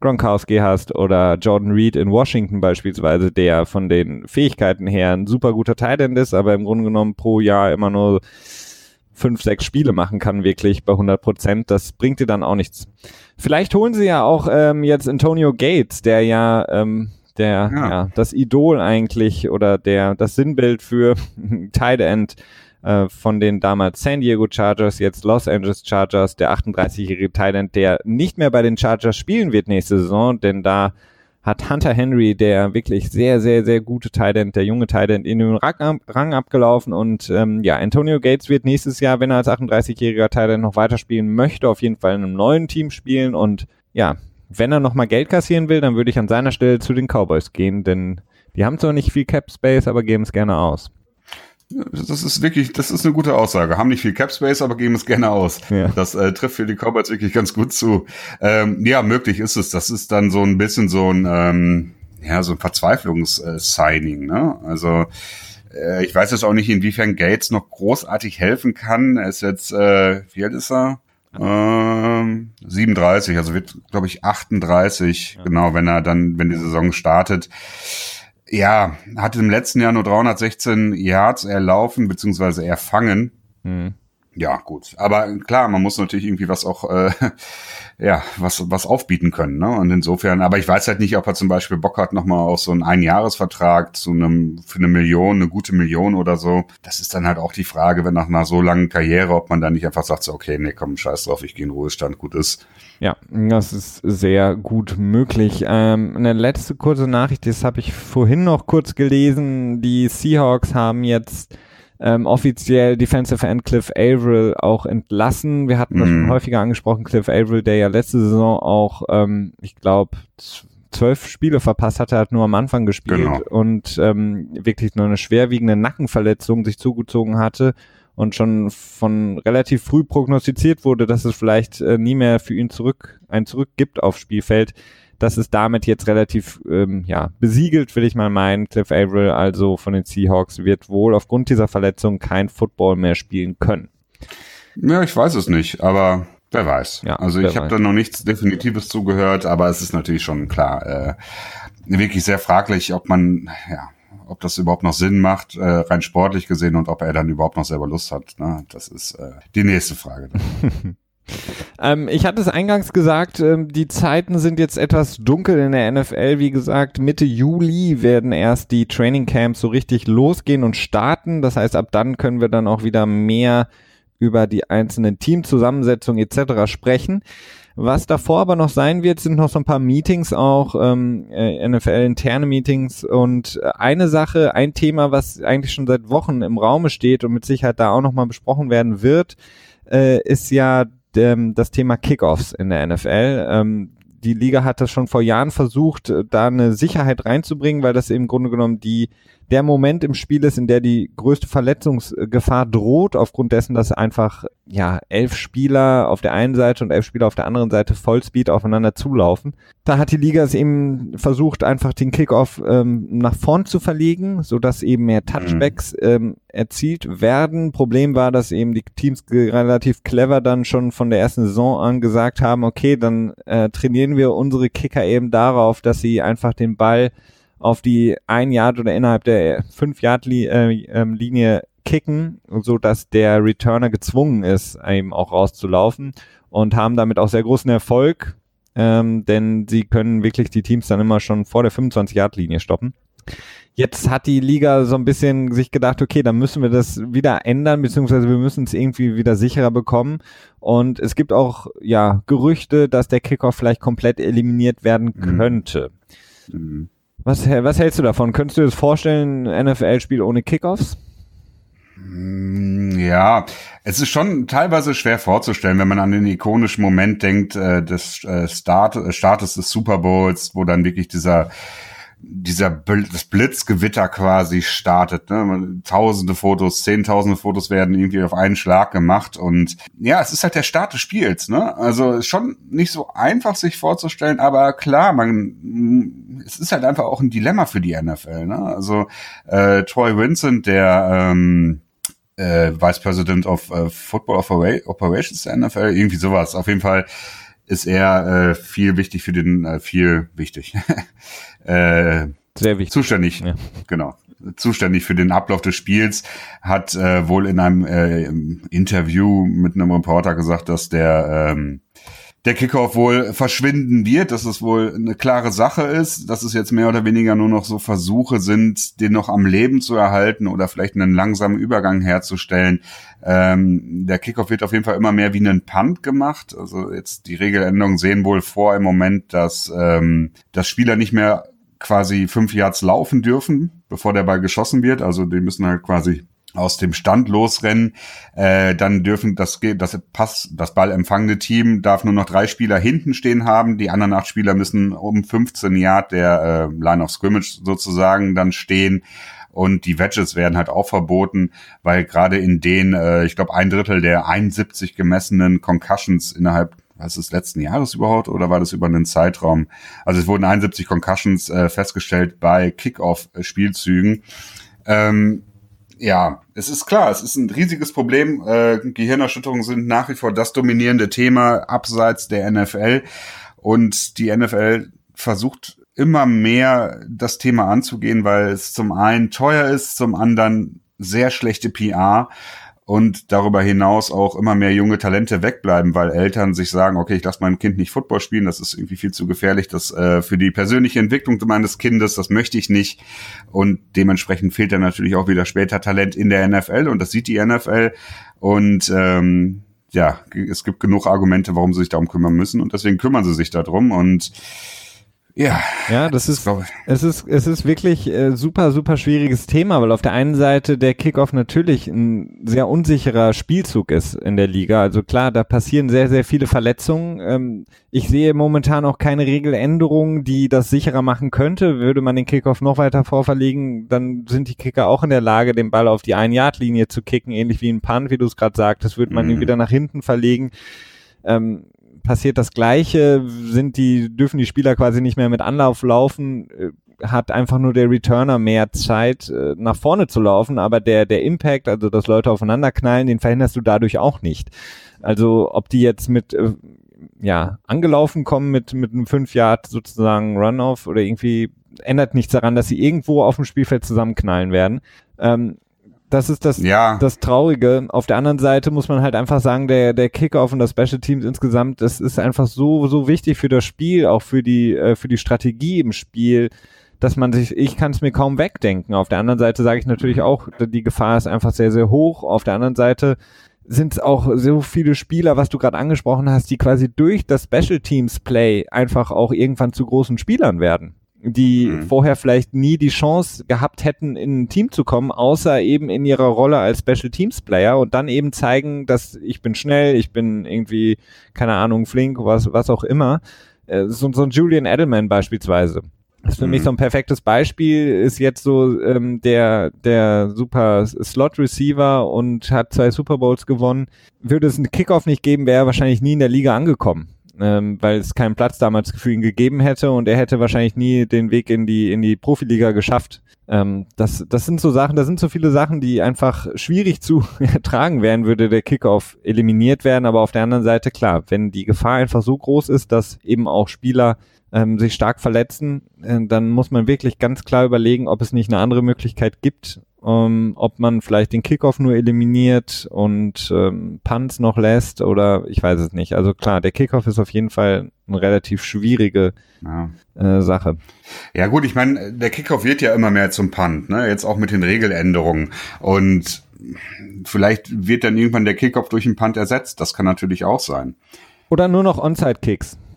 Gronkowski hast oder Jordan Reed in Washington beispielsweise, der von den Fähigkeiten her ein super guter Titan ist, aber im Grunde genommen pro Jahr immer nur fünf, sechs Spiele machen kann, wirklich bei 100 Prozent, das bringt dir dann auch nichts. Vielleicht holen sie ja auch ähm, jetzt Antonio Gates, der ja, ähm, der, ja. ja. das Idol eigentlich oder der, das Sinnbild für Tight End äh, von den damals San Diego Chargers, jetzt Los Angeles Chargers, der 38-jährige Tight End, der nicht mehr bei den Chargers spielen wird nächste Saison, denn da hat Hunter Henry, der wirklich sehr, sehr, sehr gute Titan, der junge Titan, in den Rang, abgelaufen und ähm, ja, Antonio Gates wird nächstes Jahr, wenn er als 38-jähriger Titan noch weiterspielen möchte, auf jeden Fall in einem neuen Team spielen und ja, wenn er nochmal Geld kassieren will, dann würde ich an seiner Stelle zu den Cowboys gehen, denn die haben zwar nicht viel Cap Space, aber geben es gerne aus. Das ist wirklich, das ist eine gute Aussage. Haben nicht viel Cap Space, aber geben es gerne aus. Ja. Das äh, trifft für die Cowboys wirklich ganz gut zu. Ähm, ja, möglich ist es. Das ist dann so ein bisschen so ein, ähm, ja, so ein Verzweiflungs-Signing. Ne? Also äh, ich weiß jetzt auch nicht, inwiefern Gates noch großartig helfen kann. Er ist jetzt, äh, wie alt ist er? Ähm, 37, also wird, glaube ich, 38, ja. genau, wenn er dann, wenn die Saison startet. Ja, hatte im letzten Jahr nur 316 Yards erlaufen, beziehungsweise erfangen. Mhm. Ja, gut. Aber klar, man muss natürlich irgendwie was auch, äh, ja, was, was aufbieten können, ne? Und insofern, aber ich weiß halt nicht, ob er zum Beispiel Bock hat, nochmal auch so einen Einjahresvertrag zu einem, für eine Million, eine gute Million oder so. Das ist dann halt auch die Frage, wenn nach einer so langen Karriere, ob man dann nicht einfach sagt, so, okay, nee, komm, scheiß drauf, ich gehe in Ruhestand, gut ist. Ja, das ist sehr gut möglich. Ähm, eine letzte kurze Nachricht, das habe ich vorhin noch kurz gelesen. Die Seahawks haben jetzt ähm, offiziell Defensive End Cliff Averill auch entlassen. Wir hatten das schon mhm. häufiger angesprochen, Cliff Averill, der ja letzte Saison auch, ähm, ich glaube, zwölf Spiele verpasst hatte, hat nur am Anfang gespielt genau. und ähm, wirklich nur eine schwerwiegende Nackenverletzung sich zugezogen hatte und schon von relativ früh prognostiziert wurde, dass es vielleicht äh, nie mehr für ihn zurück ein Zurück gibt aufs Spielfeld, das ist damit jetzt relativ ähm, ja, besiegelt, will ich mal meinen. Cliff Averill, also von den Seahawks, wird wohl aufgrund dieser Verletzung kein Football mehr spielen können. Ja, ich weiß es nicht, aber wer weiß. Ja, also ich habe da noch nichts Definitives zugehört, aber es ist natürlich schon klar, äh, wirklich sehr fraglich, ob man, ja, ob das überhaupt noch Sinn macht, äh, rein sportlich gesehen und ob er dann überhaupt noch selber Lust hat. Ne? Das ist äh, die nächste Frage. Ähm, ich hatte es eingangs gesagt, ähm, die Zeiten sind jetzt etwas dunkel in der NFL. Wie gesagt, Mitte Juli werden erst die Training Camps so richtig losgehen und starten. Das heißt, ab dann können wir dann auch wieder mehr über die einzelnen Teamzusammensetzungen etc. sprechen. Was davor aber noch sein wird, sind noch so ein paar Meetings auch, ähm, äh, NFL-interne Meetings und eine Sache, ein Thema, was eigentlich schon seit Wochen im Raume steht und mit Sicherheit da auch nochmal besprochen werden wird, äh, ist ja ähm, das Thema Kickoffs in der NFL. Ähm, die Liga hat das schon vor Jahren versucht, äh, da eine Sicherheit reinzubringen, weil das im Grunde genommen die der Moment im Spiel ist, in der die größte Verletzungsgefahr droht, aufgrund dessen, dass einfach ja elf Spieler auf der einen Seite und elf Spieler auf der anderen Seite Vollspeed aufeinander zulaufen. Da hat die Liga es eben versucht, einfach den Kickoff ähm, nach vorn zu verlegen, so dass eben mehr Touchbacks mhm. ähm, erzielt werden. Problem war, dass eben die Teams relativ clever dann schon von der ersten Saison an gesagt haben, okay, dann äh, trainieren wir unsere Kicker eben darauf, dass sie einfach den Ball auf die ein Yard oder innerhalb der fünf Yard äh, ähm, Linie kicken, so dass der Returner gezwungen ist, eben auch rauszulaufen und haben damit auch sehr großen Erfolg, ähm, denn sie können wirklich die Teams dann immer schon vor der 25 Yard Linie stoppen. Jetzt hat die Liga so ein bisschen sich gedacht, okay, dann müssen wir das wieder ändern, beziehungsweise wir müssen es irgendwie wieder sicherer bekommen. Und es gibt auch, ja, Gerüchte, dass der Kickoff vielleicht komplett eliminiert werden mhm. könnte. Mhm. Was, was hältst du davon? Könntest du dir das vorstellen, ein NFL-Spiel ohne Kickoffs? Mm, ja, es ist schon teilweise schwer vorzustellen, wenn man an den ikonischen Moment denkt äh, des äh, Start, äh, Startes des Super Bowls, wo dann wirklich dieser dieser das Blitzgewitter quasi startet. Ne? Tausende Fotos, zehntausende Fotos werden irgendwie auf einen Schlag gemacht und ja, es ist halt der Start des Spiels. Ne? Also schon nicht so einfach sich vorzustellen, aber klar, man es ist halt einfach auch ein Dilemma für die NFL. Ne? Also äh, Troy Vincent, der ähm, äh, Vice President of äh, Football Operations der NFL, irgendwie sowas. Auf jeden Fall ist er äh, viel wichtig für den, äh, viel wichtig. äh, Sehr wichtig. Zuständig, ja. genau. Zuständig für den Ablauf des Spiels, hat äh, wohl in einem äh, Interview mit einem Reporter gesagt, dass der ähm, der Kickoff wohl verschwinden wird, dass es wohl eine klare Sache ist, dass es jetzt mehr oder weniger nur noch so Versuche sind, den noch am Leben zu erhalten oder vielleicht einen langsamen Übergang herzustellen. Ähm, der Kickoff wird auf jeden Fall immer mehr wie einen Punt gemacht. Also jetzt die Regeländerungen sehen wohl vor im Moment, dass, ähm, dass Spieler nicht mehr quasi fünf Yards laufen dürfen, bevor der Ball geschossen wird. Also die müssen halt quasi aus dem Stand losrennen, äh, dann dürfen das das Pass das Ball empfangende Team darf nur noch drei Spieler hinten stehen haben, die anderen acht Spieler müssen um 15 Yard der äh, Line of scrimmage sozusagen dann stehen und die Wedges werden halt auch verboten, weil gerade in den äh, ich glaube ein Drittel der 71 gemessenen Concussions innerhalb was ist letzten Jahres überhaupt oder war das über einen Zeitraum? Also es wurden 71 Concussions äh, festgestellt bei Kickoff-Spielzügen. Ähm, ja, es ist klar, es ist ein riesiges Problem. Äh, Gehirnerschütterungen sind nach wie vor das dominierende Thema abseits der NFL. Und die NFL versucht immer mehr das Thema anzugehen, weil es zum einen teuer ist, zum anderen sehr schlechte PR und darüber hinaus auch immer mehr junge Talente wegbleiben, weil Eltern sich sagen, okay, ich lasse mein Kind nicht Football spielen, das ist irgendwie viel zu gefährlich, das äh, für die persönliche Entwicklung meines Kindes, das möchte ich nicht. Und dementsprechend fehlt dann natürlich auch wieder später Talent in der NFL und das sieht die NFL und ähm, ja, es gibt genug Argumente, warum sie sich darum kümmern müssen und deswegen kümmern sie sich darum und Ja. Ja, das ist, es ist, es ist wirklich äh, super, super schwieriges Thema, weil auf der einen Seite der Kickoff natürlich ein sehr unsicherer Spielzug ist in der Liga. Also klar, da passieren sehr, sehr viele Verletzungen. Ähm, ich sehe momentan auch keine Regeländerung, die das sicherer machen könnte. Würde man den Kickoff noch weiter vorverlegen, dann sind die Kicker auch in der Lage, den Ball auf die Ein-Yard-Linie zu kicken, ähnlich wie ein Punt, wie du es gerade sagtest, würde man mhm. ihn wieder nach hinten verlegen. Ähm, passiert das Gleiche, sind die, dürfen die Spieler quasi nicht mehr mit Anlauf laufen, äh, hat einfach nur der Returner mehr Zeit, äh, nach vorne zu laufen, aber der, der Impact, also dass Leute aufeinander knallen, den verhinderst du dadurch auch nicht. Also ob die jetzt mit äh, ja, angelaufen kommen mit, mit einem 5 Yard sozusagen Runoff oder irgendwie ändert nichts daran, dass sie irgendwo auf dem Spielfeld zusammenknallen werden. Ähm, das ist das, ja. das Traurige. Auf der anderen Seite muss man halt einfach sagen, der, der Kickoff und das Special Teams insgesamt, das ist einfach so, so wichtig für das Spiel, auch für die, äh, für die Strategie im Spiel, dass man sich, ich kann es mir kaum wegdenken. Auf der anderen Seite sage ich natürlich auch, die Gefahr ist einfach sehr, sehr hoch. Auf der anderen Seite sind es auch so viele Spieler, was du gerade angesprochen hast, die quasi durch das Special Teams Play einfach auch irgendwann zu großen Spielern werden die mhm. vorher vielleicht nie die Chance gehabt hätten, in ein Team zu kommen, außer eben in ihrer Rolle als Special Teams Player und dann eben zeigen, dass ich bin schnell, ich bin irgendwie, keine Ahnung, flink, was, was auch immer. Äh, so, so ein Julian Edelman beispielsweise. Das ist für mhm. mich so ein perfektes Beispiel, ist jetzt so ähm, der, der super Slot-Receiver und hat zwei Super Bowls gewonnen. Würde es einen Kickoff nicht geben, wäre er wahrscheinlich nie in der Liga angekommen ähm, weil es keinen Platz damals für ihn gegeben hätte und er hätte wahrscheinlich nie den Weg in die, in die Profiliga geschafft. Ähm, das, das sind so Sachen, da sind so viele Sachen, die einfach schwierig zu ertragen wären, würde der Kickoff eliminiert werden. Aber auf der anderen Seite, klar, wenn die Gefahr einfach so groß ist, dass eben auch Spieler ähm, sich stark verletzen, äh, dann muss man wirklich ganz klar überlegen, ob es nicht eine andere Möglichkeit gibt, ähm, ob man vielleicht den Kickoff nur eliminiert und ähm, Punts noch lässt oder ich weiß es nicht. Also klar, der Kickoff ist auf jeden Fall eine relativ schwierige ja. äh, Sache. Ja gut, ich meine, der Kickoff wird ja immer mehr zum Punt, ne? Jetzt auch mit den Regeländerungen und vielleicht wird dann irgendwann der Kickoff durch einen Punt ersetzt. Das kann natürlich auch sein. Oder nur noch Onside-Kicks.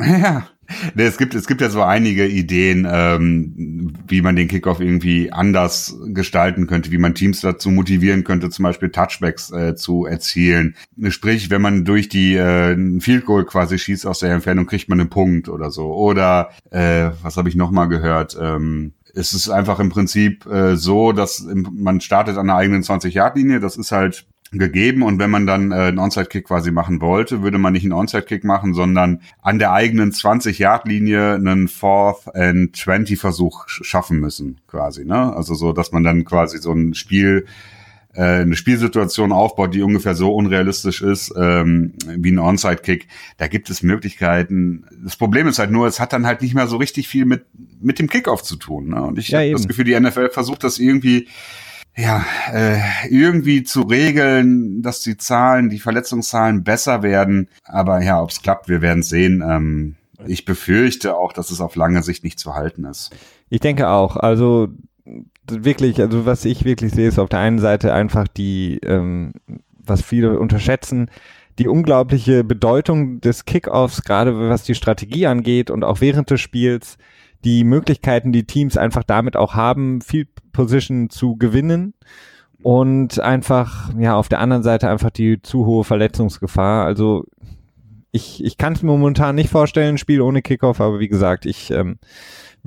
Ja, Nee, es gibt, es gibt ja so einige Ideen, ähm, wie man den Kickoff irgendwie anders gestalten könnte, wie man Teams dazu motivieren könnte, zum Beispiel Touchbacks äh, zu erzielen. Sprich, wenn man durch die äh, Field Goal quasi schießt aus der Entfernung, kriegt man einen Punkt oder so. Oder äh, was habe ich noch mal gehört? Ähm, es ist einfach im Prinzip äh, so, dass man startet an der eigenen 20-Yard-Linie. Das ist halt gegeben und wenn man dann äh, einen Onside-Kick quasi machen wollte, würde man nicht einen Onside-Kick machen, sondern an der eigenen 20-Yard-Linie einen Fourth and 20 Versuch schaffen müssen, quasi, ne? Also so, dass man dann quasi so ein Spiel äh, eine Spielsituation aufbaut, die ungefähr so unrealistisch ist ähm, wie ein Onside-Kick. Da gibt es Möglichkeiten. Das Problem ist halt nur, es hat dann halt nicht mehr so richtig viel mit mit dem Kickoff zu tun. Ne? Und ich ja, habe das Gefühl, die NFL versucht das irgendwie ja, äh, irgendwie zu regeln, dass die Zahlen, die Verletzungszahlen besser werden. Aber ja, ob es klappt, wir werden sehen. Ähm, ich befürchte auch, dass es auf lange Sicht nicht zu halten ist. Ich denke auch. Also wirklich, also was ich wirklich sehe, ist auf der einen Seite einfach die, ähm, was viele unterschätzen, die unglaubliche Bedeutung des Kickoffs, gerade was die Strategie angeht und auch während des Spiels die Möglichkeiten, die Teams einfach damit auch haben, viel Position zu gewinnen und einfach, ja, auf der anderen Seite einfach die zu hohe Verletzungsgefahr. Also ich, ich kann es mir momentan nicht vorstellen, ein Spiel ohne Kickoff, aber wie gesagt, ich ähm,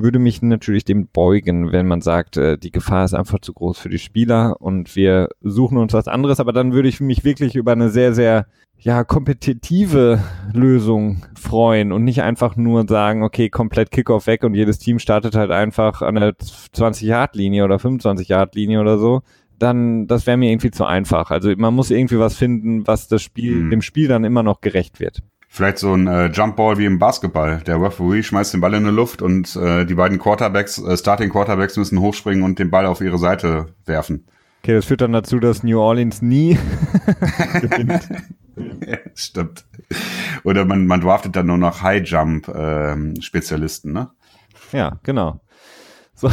würde mich natürlich dem beugen, wenn man sagt, äh, die Gefahr ist einfach zu groß für die Spieler und wir suchen uns was anderes, aber dann würde ich mich wirklich über eine sehr, sehr ja, kompetitive Lösung freuen und nicht einfach nur sagen, okay, komplett Kickoff weg und jedes Team startet halt einfach an der 20-Yard-Linie oder 25-Yard-Linie oder so, dann, das wäre mir irgendwie zu einfach. Also man muss irgendwie was finden, was das Spiel, mhm. dem Spiel dann immer noch gerecht wird. Vielleicht so ein äh, Jumpball wie im Basketball. Der Referee schmeißt den Ball in die Luft und äh, die beiden Quarterbacks, äh, Starting Quarterbacks müssen hochspringen und den Ball auf ihre Seite werfen. Okay, das führt dann dazu, dass New Orleans nie gewinnt. ja, stimmt. Oder man, man draftet dann nur noch High Jump ähm, Spezialisten, ne? Ja, genau. So.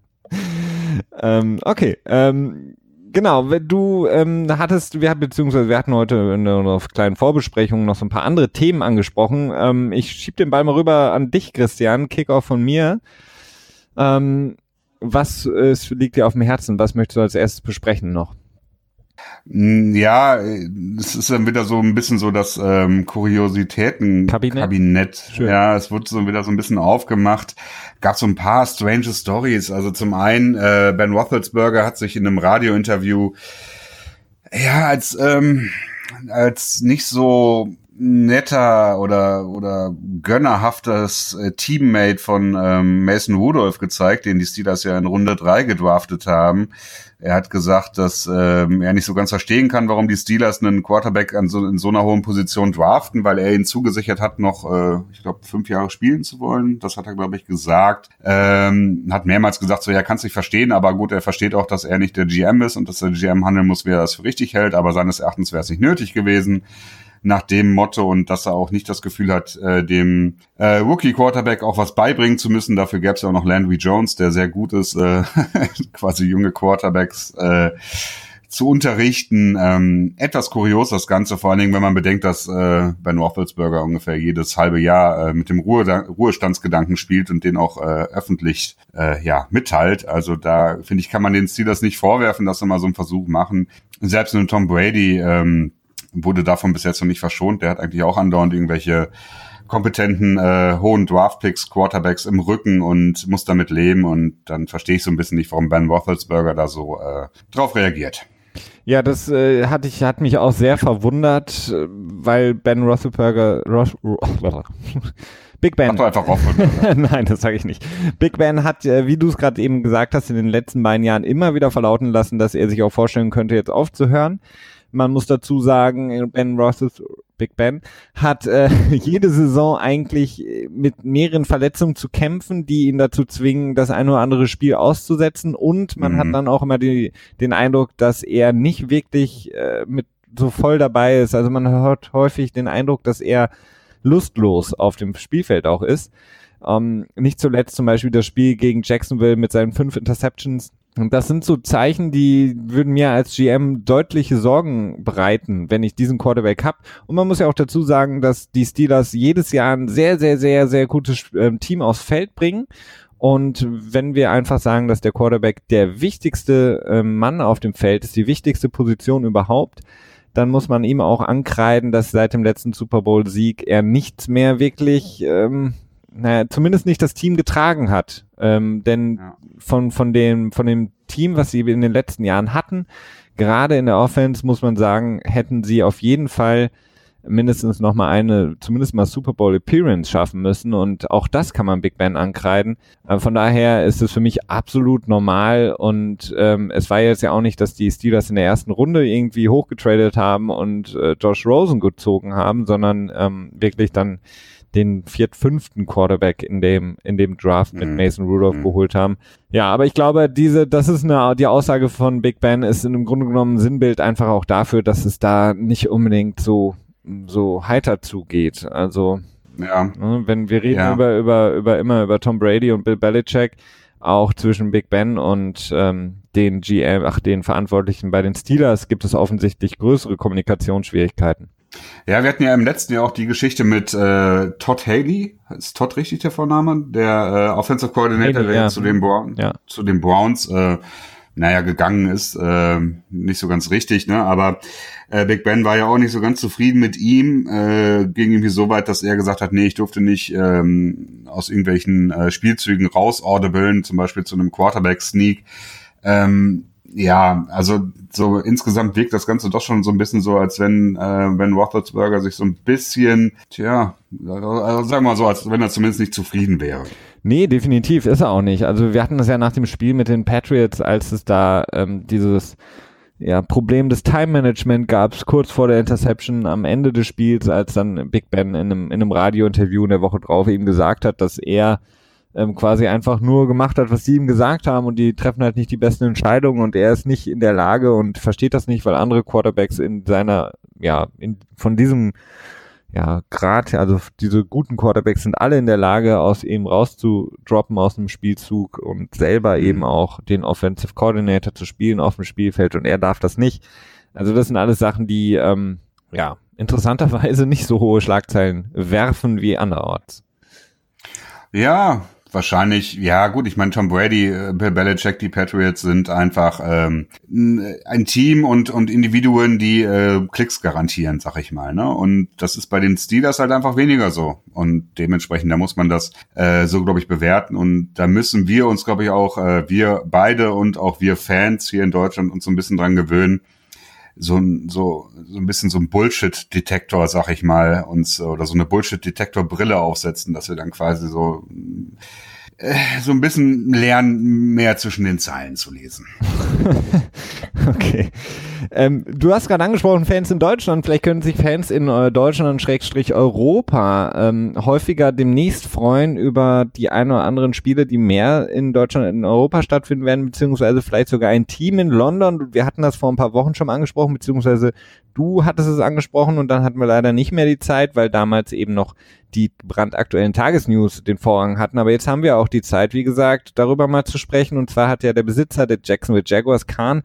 ähm, okay. Ähm, genau, du ähm, hattest, wir beziehungsweise wir hatten heute in einer kleinen Vorbesprechung noch so ein paar andere Themen angesprochen. Ähm, ich schieb den Ball mal rüber an dich, Christian, Kickoff von mir. Ähm, was ist, liegt dir auf dem Herzen? Was möchtest du als erstes besprechen noch? Hm, ja, es ist dann wieder so ein bisschen so das ähm, Kuriositäten-Kabinett. Ja, es wurde so wieder so ein bisschen aufgemacht. Gab so ein paar strange Stories. Also zum einen, äh, Ben Roethlisberger hat sich in einem Radiointerview ja als ähm, als nicht so netter oder oder gönnerhaftes äh, Teammate von ähm, Mason Rudolph gezeigt, den die Steelers ja in Runde drei gedraftet haben. Er hat gesagt, dass ähm, er nicht so ganz verstehen kann, warum die Steelers einen Quarterback an so, in so einer hohen Position draften, weil er ihn zugesichert hat, noch, äh, ich glaube, fünf Jahre spielen zu wollen. Das hat er, glaube ich, gesagt. Ähm, hat mehrmals gesagt, so ja, kannst nicht verstehen, aber gut, er versteht auch, dass er nicht der GM ist und dass der GM handeln muss, wie er das für richtig hält, aber seines Erachtens wäre es nicht nötig gewesen nach dem Motto und dass er auch nicht das Gefühl hat, äh, dem äh, Rookie Quarterback auch was beibringen zu müssen. Dafür gäbe es ja auch noch Landry Jones, der sehr gut ist, äh, quasi junge Quarterbacks äh, zu unterrichten. Ähm, etwas kurios das Ganze, vor allen Dingen, wenn man bedenkt, dass äh, Ben Roethlisberger ungefähr jedes halbe Jahr äh, mit dem Ruhe Ruhestandsgedanken spielt und den auch äh, öffentlich äh, ja mitteilt. Also da finde ich, kann man den Steelers nicht vorwerfen, dass sie mal so einen Versuch machen. Selbst mit Tom Brady ähm, wurde davon bis jetzt noch nicht verschont. Der hat eigentlich auch andauernd irgendwelche kompetenten, äh, hohen Draftpicks, Quarterbacks im Rücken und muss damit leben. Und dann verstehe ich so ein bisschen nicht, warum Ben Roethlisberger da so äh, drauf reagiert. Ja, das äh, hat, ich, hat mich auch sehr verwundert, weil Ben Roethlisberger... Roth, Big Ben. Ach, einfach Nein, das sage ich nicht. Big Ben hat, äh, wie du es gerade eben gesagt hast, in den letzten beiden Jahren immer wieder verlauten lassen, dass er sich auch vorstellen könnte, jetzt aufzuhören. Man muss dazu sagen, Ben Rosses, Big Ben, hat äh, jede Saison eigentlich mit mehreren Verletzungen zu kämpfen, die ihn dazu zwingen, das ein oder andere Spiel auszusetzen. Und man mhm. hat dann auch immer die, den Eindruck, dass er nicht wirklich äh, mit so voll dabei ist. Also man hört häufig den Eindruck, dass er lustlos auf dem Spielfeld auch ist. Ähm, nicht zuletzt zum Beispiel das Spiel gegen Jacksonville mit seinen fünf Interceptions und das sind so Zeichen, die würden mir als GM deutliche Sorgen bereiten, wenn ich diesen Quarterback habe. Und man muss ja auch dazu sagen, dass die Steelers jedes Jahr ein sehr, sehr, sehr, sehr gutes ähm, Team aufs Feld bringen. Und wenn wir einfach sagen, dass der Quarterback der wichtigste äh, Mann auf dem Feld ist, die wichtigste Position überhaupt, dann muss man ihm auch ankreiden, dass seit dem letzten Super Bowl-Sieg er nichts mehr wirklich ähm, naja, zumindest nicht das Team getragen hat. Ähm, denn ja. von, von, dem, von dem Team, was sie in den letzten Jahren hatten, gerade in der Offense, muss man sagen, hätten sie auf jeden Fall mindestens noch mal eine, zumindest mal Super Bowl Appearance schaffen müssen und auch das kann man Big Ben ankreiden. Äh, von daher ist es für mich absolut normal und ähm, es war jetzt ja auch nicht, dass die Steelers in der ersten Runde irgendwie hochgetradet haben und äh, Josh Rosen gezogen haben, sondern ähm, wirklich dann den viert, fünften Quarterback in dem, in dem Draft mit mhm. Mason Rudolph mhm. geholt haben. Ja, aber ich glaube, diese, das ist eine, die Aussage von Big Ben ist im Grunde genommen ein Sinnbild einfach auch dafür, dass es da nicht unbedingt so, so heiter zugeht. Also, ja. Ne, wenn wir reden ja. über, über, über, immer über Tom Brady und Bill Belichick, auch zwischen Big Ben und ähm, den GM, ach, den Verantwortlichen bei den Steelers gibt es offensichtlich größere Kommunikationsschwierigkeiten. Ja, wir hatten ja im letzten Jahr auch die Geschichte mit äh, Todd Haley, ist Todd richtig der Vorname? Der äh, Offensive Coordinator, Haley, der ja. zu den, Brown, ja. zu den Browns, äh, naja, gegangen ist. Äh, nicht so ganz richtig, ne? Aber äh, Big Ben war ja auch nicht so ganz zufrieden mit ihm. Äh, ging irgendwie so weit, dass er gesagt hat, nee, ich durfte nicht ähm, aus irgendwelchen äh, Spielzügen raus audiblen, zum Beispiel zu einem Quarterback-Sneak. Ähm, ja, also so insgesamt wirkt das Ganze doch schon so ein bisschen so, als wenn äh, Ben Roethlisberger sich so ein bisschen, tja, also sagen wir mal so, als wenn er zumindest nicht zufrieden wäre. Nee, definitiv ist er auch nicht. Also wir hatten das ja nach dem Spiel mit den Patriots, als es da ähm, dieses ja, Problem des Time Management gab es kurz vor der Interception am Ende des Spiels, als dann Big Ben in einem, in einem Radiointerview in der Woche drauf eben gesagt hat, dass er ähm, quasi einfach nur gemacht hat, was sie ihm gesagt haben und die treffen halt nicht die besten Entscheidungen und er ist nicht in der Lage und versteht das nicht, weil andere Quarterbacks in seiner, ja, in, von diesem ja, gerade, also diese guten Quarterbacks sind alle in der Lage, aus ihm rauszudroppen aus dem Spielzug und selber mhm. eben auch den Offensive Coordinator zu spielen auf dem Spielfeld und er darf das nicht. Also das sind alles Sachen, die ähm, ja interessanterweise nicht so hohe Schlagzeilen werfen wie anderorts. Ja, wahrscheinlich, ja gut, ich meine Tom Brady, äh, Bill Belichick, die Patriots sind einfach ähm, ein Team und und Individuen, die äh, Klicks garantieren, sag ich mal. Ne? Und das ist bei den Steelers halt einfach weniger so. Und dementsprechend, da muss man das äh, so, glaube ich, bewerten. Und da müssen wir uns, glaube ich, auch, äh, wir beide und auch wir Fans hier in Deutschland uns so ein bisschen dran gewöhnen, so ein, so, so ein bisschen so ein Bullshit-Detektor, sag ich mal, uns oder so eine Bullshit-Detektor-Brille aufsetzen, dass wir dann quasi so äh, so ein bisschen lernen, mehr zwischen den Zeilen zu lesen. okay. Ähm, du hast gerade angesprochen, Fans in Deutschland. Vielleicht können sich Fans in äh, Deutschland, Schrägstrich Europa, ähm, häufiger demnächst freuen über die ein oder anderen Spiele, die mehr in Deutschland, in Europa stattfinden werden, beziehungsweise vielleicht sogar ein Team in London. Wir hatten das vor ein paar Wochen schon angesprochen, beziehungsweise du hattest es angesprochen und dann hatten wir leider nicht mehr die Zeit, weil damals eben noch die brandaktuellen Tagesnews den Vorrang hatten. Aber jetzt haben wir auch die Zeit, wie gesagt, darüber mal zu sprechen. Und zwar hat ja der Besitzer der Jacksonville Jaguars, Khan,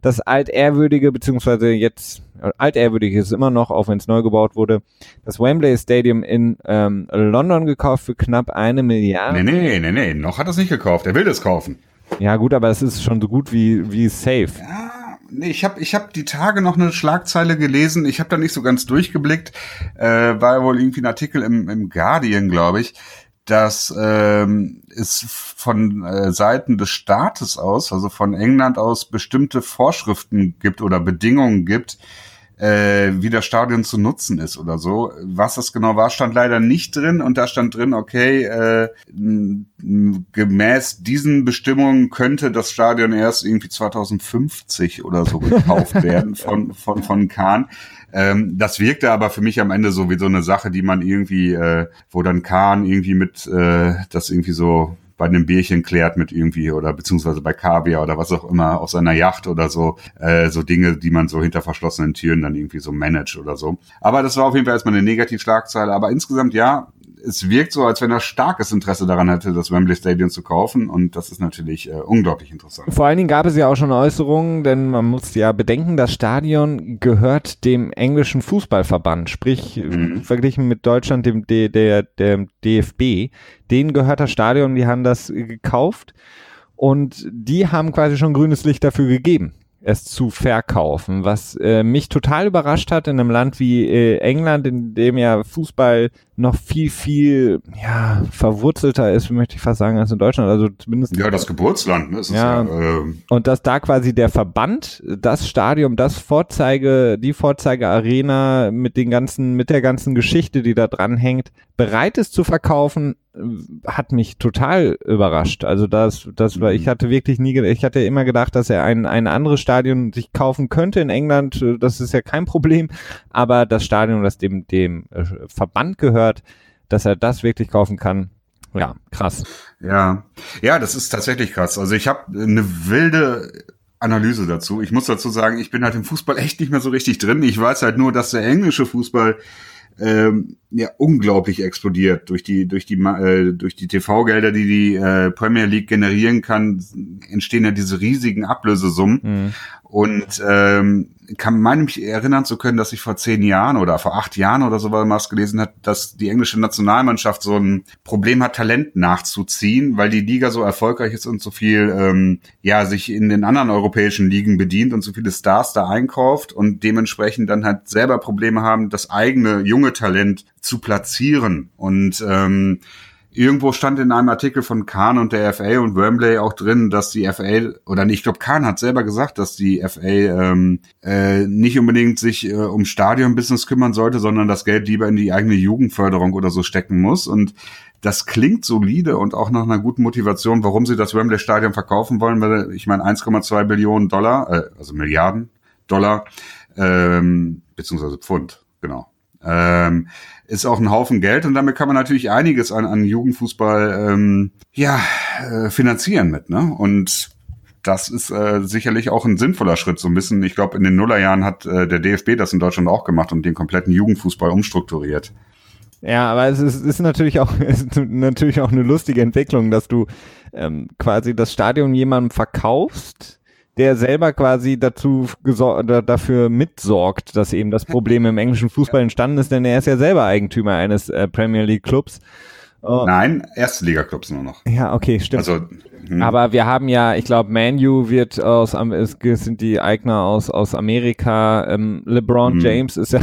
das altehrwürdige, beziehungsweise jetzt äh, altehrwürdige ist immer noch, auch wenn es neu gebaut wurde, das Wembley Stadium in ähm, London gekauft für knapp eine Milliarde. Nee, nee, nee, nee, noch hat er es nicht gekauft. Er will das kaufen. Ja gut, aber es ist schon so gut wie, wie safe. Ja nee, ich habe ich hab die Tage noch eine Schlagzeile gelesen. Ich habe da nicht so ganz durchgeblickt. Äh, war wohl irgendwie ein Artikel im, im Guardian, glaube ich, dass ähm, es von äh, Seiten des Staates aus, also von England aus, bestimmte Vorschriften gibt oder Bedingungen gibt, äh, wie das Stadion zu nutzen ist oder so. Was das genau war, stand leider nicht drin und da stand drin, okay, äh, gemäß diesen Bestimmungen könnte das Stadion erst irgendwie 2050 oder so gekauft werden von, von, von Kahn. Ähm, das wirkte aber für mich am Ende so wie so eine Sache, die man irgendwie, äh, wo dann Kahn irgendwie mit äh, das irgendwie so bei einem Bierchen klärt mit irgendwie oder beziehungsweise bei Kaviar oder was auch immer auf seiner Yacht oder so, äh, so Dinge, die man so hinter verschlossenen Türen dann irgendwie so managt oder so. Aber das war auf jeden Fall erstmal eine Negativschlagzeile. Aber insgesamt ja, es wirkt so, als wenn er starkes Interesse daran hätte, das Wembley Stadium zu kaufen und das ist natürlich äh, unglaublich interessant. Vor allen Dingen gab es ja auch schon Äußerungen, denn man muss ja bedenken, das Stadion gehört dem englischen Fußballverband, sprich mhm. verglichen mit Deutschland, dem, der, der, dem DFB, denen gehört das Stadion, die haben das gekauft und die haben quasi schon grünes Licht dafür gegeben es zu verkaufen, was äh, mich total überrascht hat in einem Land wie äh, England, in dem ja Fußball noch viel, viel ja, verwurzelter ist, möchte ich fast sagen, als in Deutschland. Also zumindest. Ja, das Geburtsland, ne? Ja, ja äh, und dass da quasi der Verband, das Stadium, das Vorzeige, die Vorzeigearena mit den ganzen, mit der ganzen Geschichte, die da dran hängt, bereit ist zu verkaufen, hat mich total überrascht. Also das, das war, ich mhm. hatte wirklich nie, ich hatte immer gedacht, dass er ein, ein anderes Stadion sich kaufen könnte in England. Das ist ja kein Problem. Aber das Stadion, das dem, dem äh, Verband gehört, dass er das wirklich kaufen kann, ja, krass. Ja, ja, das ist tatsächlich krass. Also ich habe eine wilde Analyse dazu. Ich muss dazu sagen, ich bin halt im Fußball echt nicht mehr so richtig drin. Ich weiß halt nur, dass der englische Fußball ähm, ja unglaublich explodiert durch die durch die äh, durch die TV-Gelder, die die äh, Premier League generieren kann, entstehen ja diese riesigen Ablösesummen mhm. Und ähm, kann man mich erinnern zu können, dass ich vor zehn Jahren oder vor acht Jahren oder so was gelesen hat, dass die englische Nationalmannschaft so ein Problem hat, Talent nachzuziehen, weil die Liga so erfolgreich ist und so viel, ähm, ja, sich in den anderen europäischen Ligen bedient und so viele Stars da einkauft und dementsprechend dann halt selber Probleme haben, das eigene junge Talent zu platzieren. Und ähm, Irgendwo stand in einem Artikel von Kahn und der FA und Wembley auch drin, dass die FA, oder nicht, ich glaube, Kahn hat selber gesagt, dass die FA ähm, äh, nicht unbedingt sich äh, um Stadionbusiness kümmern sollte, sondern das Geld lieber in die eigene Jugendförderung oder so stecken muss. Und das klingt solide und auch nach einer guten Motivation, warum sie das Wembley Stadion verkaufen wollen, weil ich meine 1,2 Billionen Dollar, äh, also Milliarden Dollar, ähm, beziehungsweise Pfund, genau. Ähm, ist auch ein Haufen Geld und damit kann man natürlich einiges an, an Jugendfußball ähm, ja äh, finanzieren mit, ne? Und das ist äh, sicherlich auch ein sinnvoller Schritt. So ein bisschen, ich glaube, in den Nullerjahren hat äh, der DFB das in Deutschland auch gemacht und den kompletten Jugendfußball umstrukturiert. Ja, aber es ist, ist natürlich auch ist natürlich auch eine lustige Entwicklung, dass du ähm, quasi das Stadion jemandem verkaufst, der selber quasi dazu dafür mitsorgt, dass eben das Problem im englischen Fußball entstanden ist, denn er ist ja selber Eigentümer eines äh, Premier League Clubs. Oh. Nein, erste Liga-Clubs nur noch. Ja, okay, stimmt. Also, hm. Aber wir haben ja, ich glaube, Manu wird aus, es sind die Eigner aus, aus Amerika. Ähm, LeBron hm. James ist ja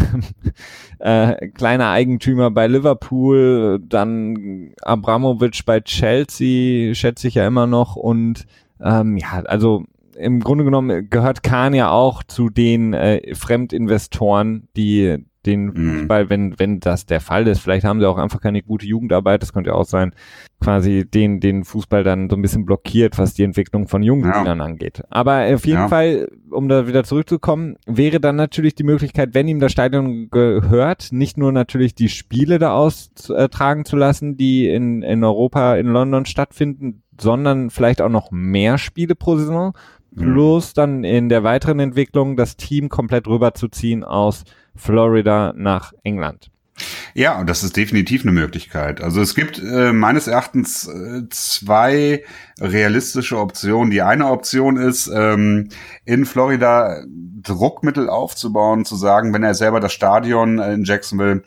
äh, kleiner Eigentümer bei Liverpool, dann Abramovic bei Chelsea, schätze ich ja immer noch. Und ähm, ja, also im Grunde genommen gehört Kahn ja auch zu den äh, Fremdinvestoren, die den mhm. Fußball, wenn, wenn das der Fall ist, vielleicht haben sie auch einfach keine gute Jugendarbeit, das könnte ja auch sein, quasi den, den Fußball dann so ein bisschen blockiert, was die Entwicklung von jungen ja. angeht. Aber auf jeden ja. Fall, um da wieder zurückzukommen, wäre dann natürlich die Möglichkeit, wenn ihm das Stadion gehört, nicht nur natürlich die Spiele da austragen zu lassen, die in, in Europa, in London stattfinden, sondern vielleicht auch noch mehr Spiele pro Saison, mhm. Plus dann in der weiteren Entwicklung das Team komplett rüberzuziehen aus Florida nach England. Ja, das ist definitiv eine Möglichkeit. Also es gibt äh, meines Erachtens äh, zwei realistische Optionen. Die eine Option ist, ähm, in Florida Druckmittel aufzubauen, zu sagen, wenn er selber das Stadion in Jacksonville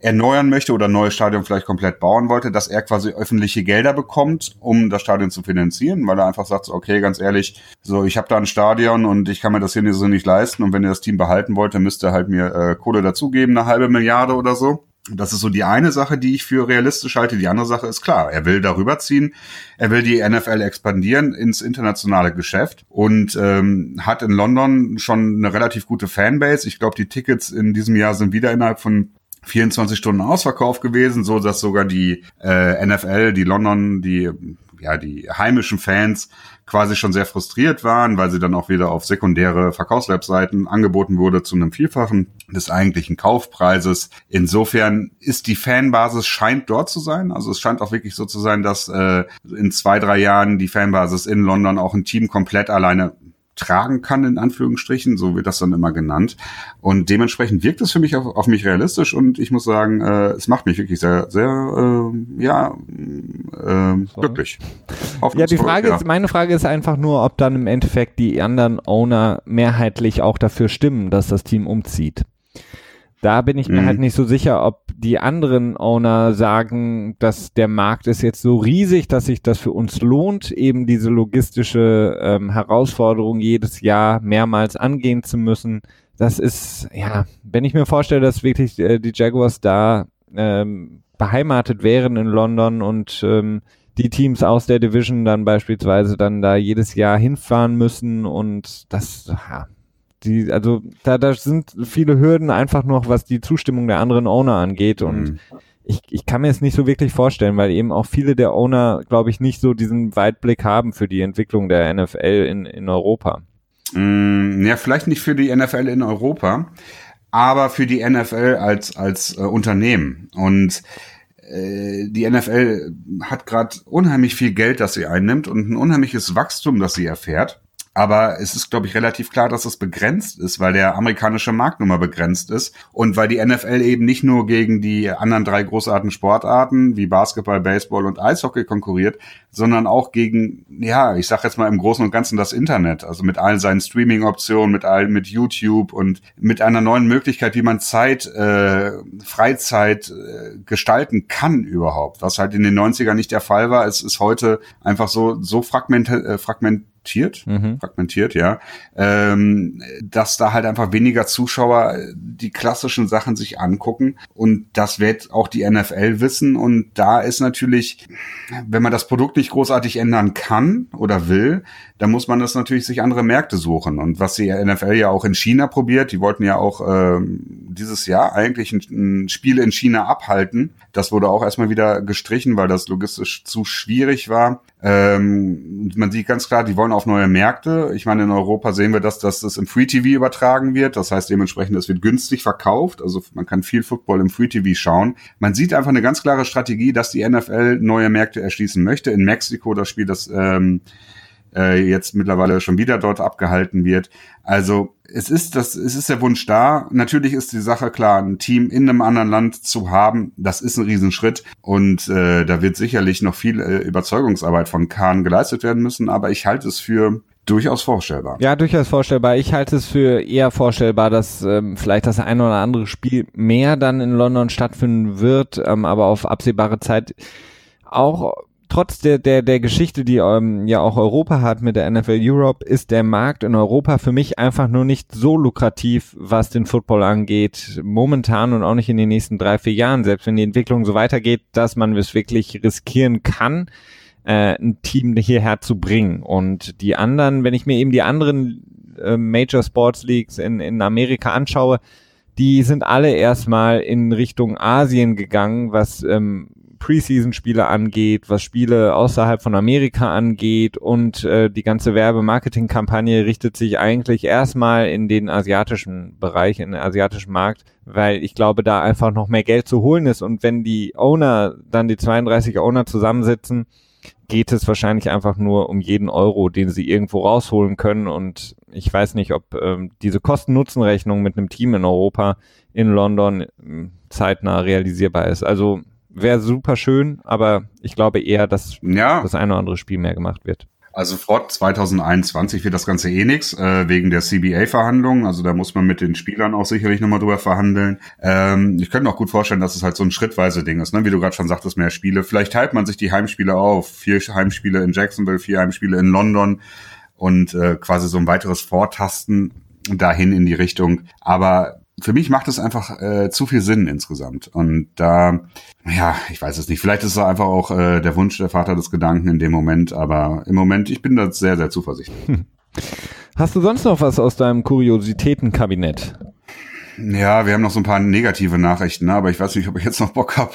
erneuern möchte oder ein neues Stadion vielleicht komplett bauen wollte, dass er quasi öffentliche Gelder bekommt, um das Stadion zu finanzieren, weil er einfach sagt, okay, ganz ehrlich, so ich habe da ein Stadion und ich kann mir das hier so nicht leisten und wenn ihr das Team behalten wollt, dann müsst ihr halt mir äh, Kohle dazugeben, eine halbe Milliarde oder so. Das ist so die eine Sache, die ich für realistisch halte. Die andere Sache ist klar, er will darüber ziehen, er will die NFL expandieren ins internationale Geschäft und ähm, hat in London schon eine relativ gute Fanbase. Ich glaube, die Tickets in diesem Jahr sind wieder innerhalb von 24 Stunden Ausverkauf gewesen, so dass sogar die äh, NFL, die London, die ja die heimischen Fans quasi schon sehr frustriert waren, weil sie dann auch wieder auf sekundäre Verkaufswebseiten angeboten wurde zu einem Vielfachen des eigentlichen Kaufpreises. Insofern ist die Fanbasis scheint dort zu sein. Also es scheint auch wirklich so zu sein, dass äh, in zwei, drei Jahren die Fanbasis in London auch ein Team komplett alleine tragen kann, in Anführungsstrichen, so wird das dann immer genannt. Und dementsprechend wirkt es für mich auf, auf mich realistisch und ich muss sagen, äh, es macht mich wirklich sehr, sehr, äh, ja, äh, so. glücklich. Ja, die Frage ja. ist, meine Frage ist einfach nur, ob dann im Endeffekt die anderen Owner mehrheitlich auch dafür stimmen, dass das Team umzieht. Da bin ich mir halt mhm. halt nicht so sicher, ob die anderen Owner sagen, dass der Markt ist jetzt so riesig, dass sich das für uns lohnt, eben diese logistische ähm, Herausforderung jedes Jahr mehrmals angehen zu müssen. Das ist, ja, wenn ich mir vorstelle, dass wirklich äh, die Jaguars da ähm, beheimatet wären in London und ähm, die Teams aus der Division dann beispielsweise dann da jedes Jahr hinfahren müssen und das, ja, die, also da, da sind viele Hürden einfach noch, was die Zustimmung der anderen Owner angeht und mhm. ich, ich kann mir es nicht so wirklich vorstellen, weil eben auch viele der Owner, glaube ich, nicht so diesen Weitblick haben für die Entwicklung der NFL in, in Europa. Mm, ja, vielleicht nicht für die NFL in Europa, aber für die NFL als, als äh, Unternehmen. Und äh, die NFL hat gerade unheimlich viel Geld, das sie einnimmt und ein unheimliches Wachstum, das sie erfährt. Aber es ist, glaube ich, relativ klar, dass es begrenzt ist, weil der amerikanische Markt nun mal begrenzt ist und weil die NFL eben nicht nur gegen die anderen drei großartigen Sportarten wie Basketball, Baseball und Eishockey konkurriert, sondern auch gegen, ja, ich sag jetzt mal im Großen und Ganzen das Internet, also mit all seinen Streaming-Optionen, mit all, mit YouTube und mit einer neuen Möglichkeit, wie man Zeit, äh, Freizeit äh, gestalten kann überhaupt, was halt in den 90ern nicht der Fall war. Es ist heute einfach so, so fragment, äh, fragment mhm. fragmentiert, ja, ähm, dass da halt einfach weniger Zuschauer die klassischen Sachen sich angucken. Und das wird auch die NFL wissen. Und da ist natürlich, wenn man das Produkt nicht großartig ändern kann oder will, dann muss man das natürlich sich andere Märkte suchen und was die NFL ja auch in China probiert, die wollten ja auch ähm, dieses Jahr eigentlich ein, ein Spiel in China abhalten, das wurde auch erstmal wieder gestrichen, weil das logistisch zu schwierig war. Ähm, man sieht ganz klar, die wollen auf neue Märkte. Ich meine, in Europa sehen wir, dass, dass das im Free TV übertragen wird. Das heißt dementsprechend, es wird günstig verkauft. Also man kann viel Football im Free TV schauen. Man sieht einfach eine ganz klare Strategie, dass die NFL neue Märkte erschließen möchte. In Mexiko das Spiel, das ähm, äh, jetzt mittlerweile schon wieder dort abgehalten wird. Also es ist das, es ist der Wunsch da. Natürlich ist die Sache klar, ein Team in einem anderen Land zu haben, das ist ein Riesenschritt und äh, da wird sicherlich noch viel äh, Überzeugungsarbeit von Kahn geleistet werden müssen. Aber ich halte es für durchaus vorstellbar. Ja, durchaus vorstellbar. Ich halte es für eher vorstellbar, dass ähm, vielleicht das ein oder andere Spiel mehr dann in London stattfinden wird, ähm, aber auf absehbare Zeit auch trotz der, der, der Geschichte, die ähm, ja auch Europa hat mit der NFL Europe, ist der Markt in Europa für mich einfach nur nicht so lukrativ, was den Football angeht, momentan und auch nicht in den nächsten drei, vier Jahren, selbst wenn die Entwicklung so weitergeht, dass man es wirklich riskieren kann, äh, ein Team hierher zu bringen. Und die anderen, wenn ich mir eben die anderen äh, Major Sports Leagues in, in Amerika anschaue, die sind alle erstmal in Richtung Asien gegangen, was ähm, Preseason-Spiele angeht, was Spiele außerhalb von Amerika angeht und äh, die ganze Werbe-Marketing-Kampagne richtet sich eigentlich erstmal in den asiatischen Bereich, in den asiatischen Markt, weil ich glaube, da einfach noch mehr Geld zu holen ist und wenn die Owner, dann die 32 Owner zusammensitzen, geht es wahrscheinlich einfach nur um jeden Euro, den sie irgendwo rausholen können. Und ich weiß nicht, ob ähm, diese Kosten-Nutzen-Rechnung mit einem Team in Europa, in London, ähm, zeitnah realisierbar ist. Also wäre super schön, aber ich glaube eher, dass ja. das eine oder andere Spiel mehr gemacht wird. Also vor 2021 wird das Ganze eh nix, äh, wegen der CBA-Verhandlungen. Also da muss man mit den Spielern auch sicherlich nochmal drüber verhandeln. Ähm, ich könnte mir auch gut vorstellen, dass es halt so ein schrittweise Ding ist, ne? wie du gerade schon sagtest, mehr Spiele. Vielleicht teilt man sich die Heimspiele auf. Vier Heimspiele in Jacksonville, vier Heimspiele in London und äh, quasi so ein weiteres Vortasten dahin in die Richtung. Aber für mich macht es einfach äh, zu viel Sinn insgesamt. Und da, ja, ich weiß es nicht. Vielleicht ist es einfach auch äh, der Wunsch der Vater des Gedanken in dem Moment, aber im Moment, ich bin da sehr, sehr zuversichtlich. Hm. Hast du sonst noch was aus deinem Kuriositätenkabinett? Ja, wir haben noch so ein paar negative Nachrichten, ne? aber ich weiß nicht, ob ich jetzt noch Bock habe.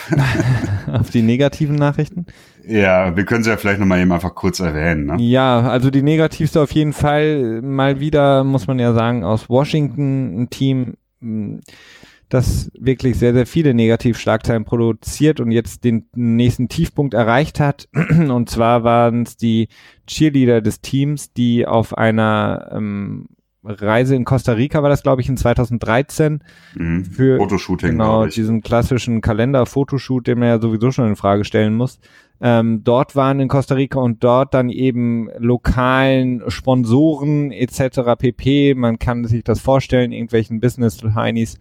Auf die negativen Nachrichten? Ja, wir können sie ja vielleicht nochmal eben einfach kurz erwähnen. Ne? Ja, also die negativste auf jeden Fall mal wieder, muss man ja sagen, aus Washington, ein Team, das wirklich sehr, sehr viele Negativschlagzeilen produziert und jetzt den nächsten Tiefpunkt erreicht hat. Und zwar waren es die Cheerleader des Teams, die auf einer ähm, Reise in Costa Rica war das, glaube ich, in 2013 mhm. für Fotoshooting, genau diesen klassischen Kalender-Fotoshoot, den man ja sowieso schon in Frage stellen muss. Ähm, dort waren in Costa Rica und dort dann eben lokalen Sponsoren etc. pp. Man kann sich das vorstellen, irgendwelchen Business-Heinis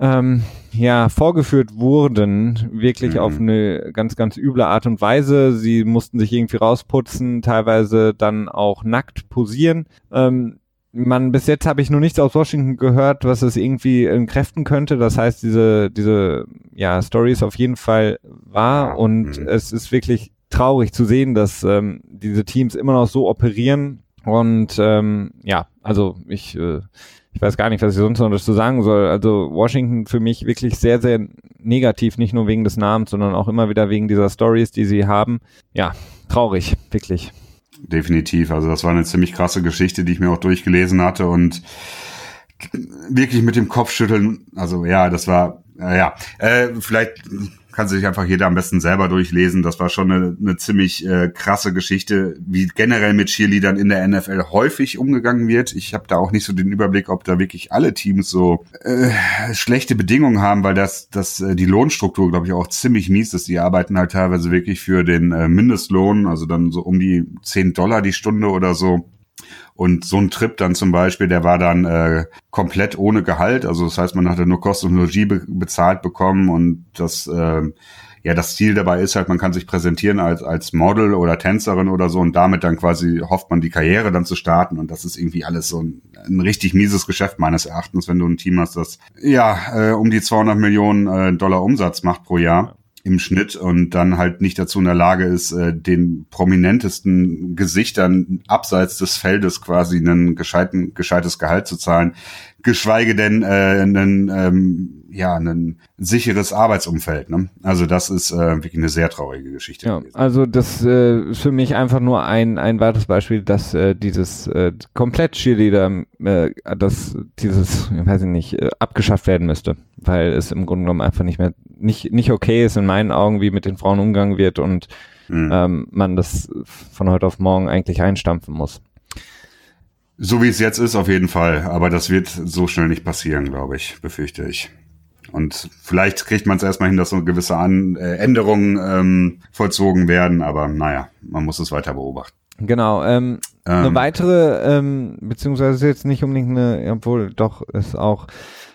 ähm, ja, vorgeführt wurden, wirklich mhm. auf eine ganz, ganz üble Art und Weise. Sie mussten sich irgendwie rausputzen, teilweise dann auch nackt posieren. Ähm, man, bis jetzt habe ich noch nichts aus Washington gehört, was es irgendwie entkräften könnte. Das heißt, diese, diese, ja, Story ist auf jeden Fall wahr und mhm. es ist wirklich traurig zu sehen, dass ähm, diese Teams immer noch so operieren und ähm, ja, also ich, äh, ich weiß gar nicht, was ich sonst noch dazu sagen soll. Also Washington für mich wirklich sehr, sehr negativ, nicht nur wegen des Namens, sondern auch immer wieder wegen dieser Stories, die sie haben. Ja, traurig, wirklich definitiv. Also das war eine ziemlich krasse Geschichte, die ich mir auch durchgelesen hatte und wirklich mit dem Kopf schütteln. Also ja, das war, äh, ja, äh, vielleicht kann sich einfach jeder am besten selber durchlesen. Das war schon eine, eine ziemlich äh, krasse Geschichte, wie generell mit Cheerleadern in der NFL häufig umgegangen wird. Ich habe da auch nicht so den Überblick, ob da wirklich alle Teams so äh, schlechte Bedingungen haben, weil das, das äh, die Lohnstruktur, glaube ich, auch ziemlich mies ist. Die arbeiten halt teilweise wirklich für den äh, Mindestlohn, also dann so um die 10 Dollar die Stunde oder so. Und so ein Trip dann zum Beispiel, der war dann äh, komplett ohne Gehalt. Also das heißt, man hatte nur Kosten und Logie be bezahlt bekommen. Und das äh, ja, das Ziel dabei ist halt, man kann sich präsentieren als, als Model oder Tänzerin oder so. Und damit dann quasi hofft man, die Karriere dann zu starten. Und das ist irgendwie alles so ein, ein richtig mieses Geschäft meines Erachtens, wenn du ein Team hast, das ja äh, um die 200 Millionen äh, Dollar Umsatz macht pro Jahr im Schnitt und dann halt nicht dazu in der Lage ist, äh, den prominentesten Gesichtern abseits des Feldes quasi einen gescheiten, gescheites Gehalt zu zahlen, geschweige denn äh, einen, ähm, ja, ein sicheres Arbeitsumfeld. Ne? Also das ist äh, wirklich eine sehr traurige Geschichte. Ja, gewesen. also das äh, ist für mich einfach nur ein, ein weiteres Beispiel, dass äh, dieses äh, komplett Cheerleader, äh, dass dieses, ich weiß ich nicht, äh, abgeschafft werden müsste, weil es im Grunde genommen einfach nicht mehr, nicht, nicht okay ist in meinen Augen, wie mit den Frauen umgegangen wird und mhm. ähm, man das von heute auf morgen eigentlich einstampfen muss. So wie es jetzt ist, auf jeden Fall. Aber das wird so schnell nicht passieren, glaube ich, befürchte ich. Und vielleicht kriegt man es erstmal hin, dass so gewisse An äh, Änderungen ähm, vollzogen werden, aber naja, man muss es weiter beobachten. Genau. Ähm, ähm, eine weitere, ähm, beziehungsweise jetzt nicht unbedingt eine, obwohl doch ist auch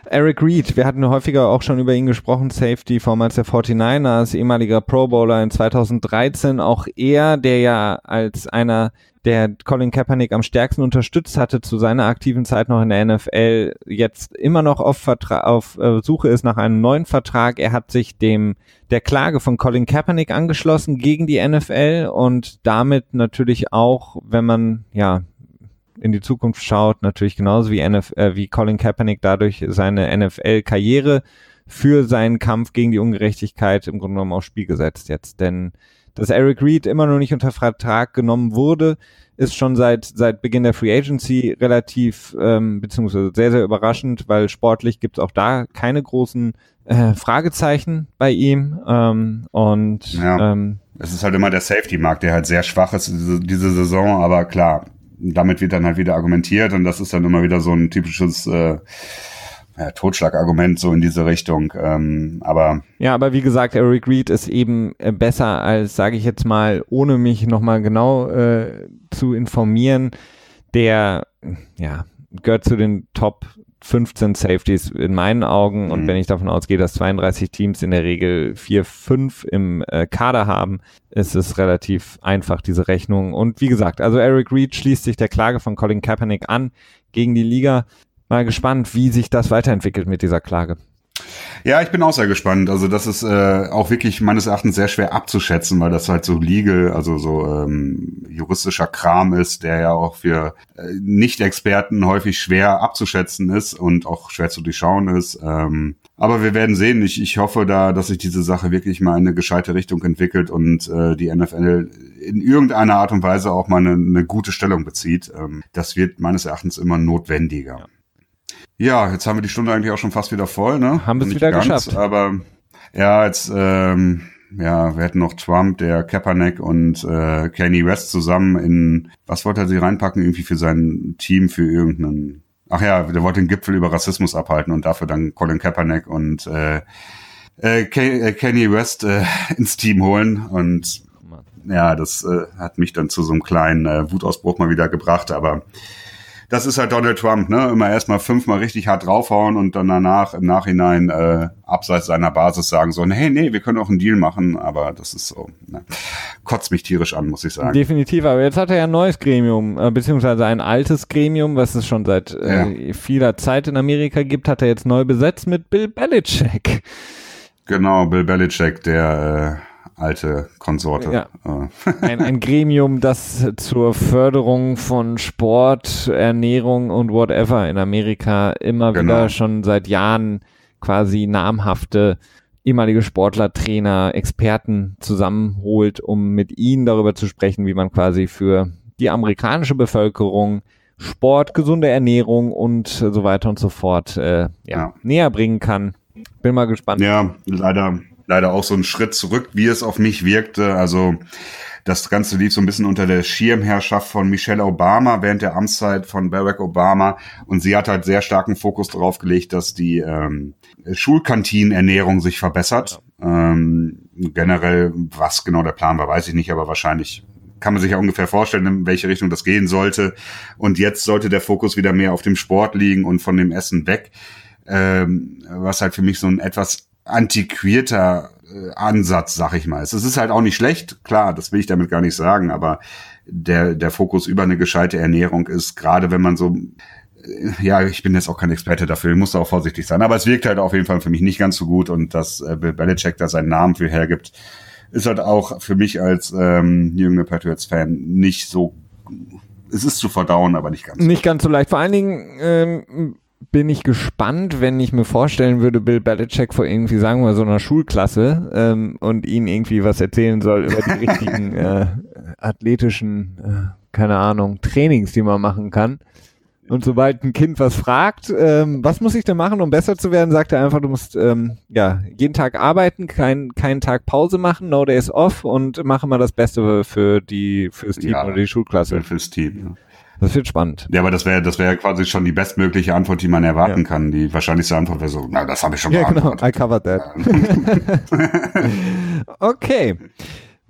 Eric Reed. Wir hatten häufiger auch schon über ihn gesprochen. Safety vormals der 49ers, ehemaliger Pro Bowler in 2013. Auch er, der ja als einer der Colin Kaepernick am stärksten unterstützt hatte zu seiner aktiven Zeit noch in der NFL, jetzt immer noch auf, Vertra auf äh, Suche ist nach einem neuen Vertrag. Er hat sich dem der Klage von Colin Kaepernick angeschlossen gegen die NFL und damit natürlich auch, wenn man ja in die Zukunft schaut, natürlich genauso wie, NF äh, wie Colin Kaepernick dadurch seine NFL-Karriere für seinen Kampf gegen die Ungerechtigkeit im Grunde genommen aufs Spiel gesetzt jetzt. Denn dass Eric Reed immer noch nicht unter Vertrag genommen wurde, ist schon seit, seit Beginn der Free Agency relativ, ähm, beziehungsweise sehr, sehr überraschend, weil sportlich gibt es auch da keine großen äh, Fragezeichen bei ihm. Ähm, und ja, ähm, es ist halt immer der Safety-Markt, der halt sehr schwach ist diese, diese Saison, aber klar, damit wird dann halt wieder argumentiert und das ist dann immer wieder so ein typisches äh, ja, Totschlagargument so in diese Richtung. Ähm, aber ja, aber wie gesagt, Eric Reed ist eben äh, besser als, sage ich jetzt mal, ohne mich nochmal genau äh, zu informieren, der ja gehört zu den Top 15 Safeties in meinen Augen. Mhm. Und wenn ich davon ausgehe, dass 32 Teams in der Regel 4, 5 im äh, Kader haben, ist es relativ einfach, diese Rechnung. Und wie gesagt, also Eric Reed schließt sich der Klage von Colin Kaepernick an gegen die Liga mal gespannt, wie sich das weiterentwickelt mit dieser Klage. Ja, ich bin auch sehr gespannt. Also das ist äh, auch wirklich meines Erachtens sehr schwer abzuschätzen, weil das halt so legal, also so ähm, juristischer Kram ist, der ja auch für äh, Nicht-Experten häufig schwer abzuschätzen ist und auch schwer zu durchschauen ist. Ähm, aber wir werden sehen. Ich, ich hoffe da, dass sich diese Sache wirklich mal in eine gescheite Richtung entwickelt und äh, die NFL in irgendeiner Art und Weise auch mal eine, eine gute Stellung bezieht. Ähm, das wird meines Erachtens immer notwendiger. Ja. Ja, jetzt haben wir die Stunde eigentlich auch schon fast wieder voll, ne? Haben wir es wieder ganz, geschafft. Aber ja, jetzt, ähm, ja, wir hätten noch Trump, der Kaepernick und äh, Kanye West zusammen in, was wollte er sie reinpacken, irgendwie für sein Team, für irgendeinen, ach ja, der wollte den Gipfel über Rassismus abhalten und dafür dann Colin Kaepernick und äh, äh, äh Kanye West äh, ins Team holen und ja, das äh, hat mich dann zu so einem kleinen äh, Wutausbruch mal wieder gebracht, aber das ist halt Donald Trump, ne? Immer erstmal fünfmal richtig hart draufhauen und dann danach im Nachhinein äh, abseits seiner Basis sagen so, hey, nee, wir können auch einen Deal machen, aber das ist so, ne? kotzt mich tierisch an, muss ich sagen. Definitiv, aber jetzt hat er ja ein neues Gremium, äh, beziehungsweise ein altes Gremium, was es schon seit äh, ja. vieler Zeit in Amerika gibt, hat er jetzt neu besetzt mit Bill Belichick. Genau, Bill Belichick, der äh, alte Konsorte. Ja. Äh. Ein, ein Gremium, das zur Förderung von Sport, Ernährung und whatever in Amerika immer genau. wieder schon seit Jahren quasi namhafte ehemalige Sportler, Trainer, Experten zusammenholt, um mit ihnen darüber zu sprechen, wie man quasi für die amerikanische Bevölkerung Sport, gesunde Ernährung und so weiter und so fort äh, ja, ja. näher bringen kann. Bin mal gespannt. Ja, leider leider auch so ein Schritt zurück, wie es auf mich wirkte. Also das Ganze lief so ein bisschen unter der Schirmherrschaft von Michelle Obama während der Amtszeit von Barack Obama. Und sie hat halt sehr starken Fokus darauf gelegt, dass die ähm, Schulkantinenernährung sich verbessert. Ja. Ähm, generell, was genau der Plan war, weiß ich nicht, aber wahrscheinlich kann man sich ja ungefähr vorstellen, in welche Richtung das gehen sollte. Und jetzt sollte der Fokus wieder mehr auf dem Sport liegen und von dem Essen weg. Ähm, was halt für mich so ein etwas antiquierter äh, Ansatz, sag ich mal. Es ist halt auch nicht schlecht, klar, das will ich damit gar nicht sagen, aber der, der Fokus über eine gescheite Ernährung ist, gerade wenn man so, äh, ja, ich bin jetzt auch kein Experte dafür, ich muss da auch vorsichtig sein, aber es wirkt halt auf jeden Fall für mich nicht ganz so gut und dass äh, Bill Belichick da seinen Namen für hergibt, ist halt auch für mich als ähm, junger Patriots-Fan nicht so, es ist zu verdauen, aber nicht ganz. Nicht so. ganz so leicht. Vor allen Dingen, ähm, bin ich gespannt, wenn ich mir vorstellen würde, Bill Belichick vor irgendwie, sagen wir, so einer Schulklasse ähm, und ihnen irgendwie was erzählen soll über die richtigen äh, athletischen, äh, keine Ahnung, Trainings, die man machen kann. Und sobald ein Kind was fragt, ähm, was muss ich denn machen, um besser zu werden, sagt er einfach, du musst ähm, ja jeden Tag arbeiten, kein, keinen Tag Pause machen, no days off und mache mal das Beste für die fürs Team ja, oder die Schulklasse. Fürs Team. Ja. Das wird spannend. Ja, aber das wäre das wäre quasi schon die bestmögliche Antwort, die man erwarten ja. kann. Die wahrscheinlichste Antwort wäre so, na, das habe ich schon ja, genau. I covered that. okay.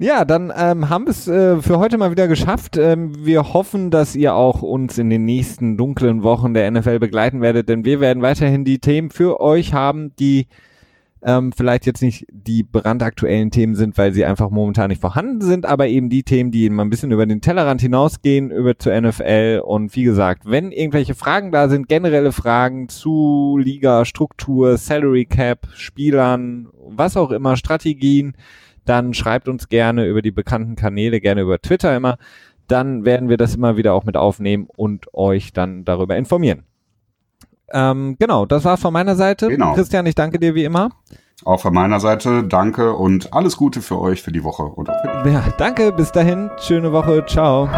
Ja, dann ähm, haben wir es äh, für heute mal wieder geschafft. Ähm, wir hoffen, dass ihr auch uns in den nächsten dunklen Wochen der NFL begleiten werdet, denn wir werden weiterhin die Themen für euch haben, die ähm, vielleicht jetzt nicht die brandaktuellen Themen sind, weil sie einfach momentan nicht vorhanden sind, aber eben die Themen, die mal ein bisschen über den Tellerrand hinausgehen, über zur NFL. Und wie gesagt, wenn irgendwelche Fragen da sind, generelle Fragen zu Liga, Struktur, Salary Cap, Spielern, was auch immer, Strategien, dann schreibt uns gerne über die bekannten Kanäle, gerne über Twitter immer. Dann werden wir das immer wieder auch mit aufnehmen und euch dann darüber informieren. Ähm, genau, das war's von meiner Seite. Genau. Christian, ich danke dir wie immer. Auch von meiner Seite danke und alles Gute für euch für die Woche. Oder für Ja, danke, bis dahin. Schöne Woche. Ciao.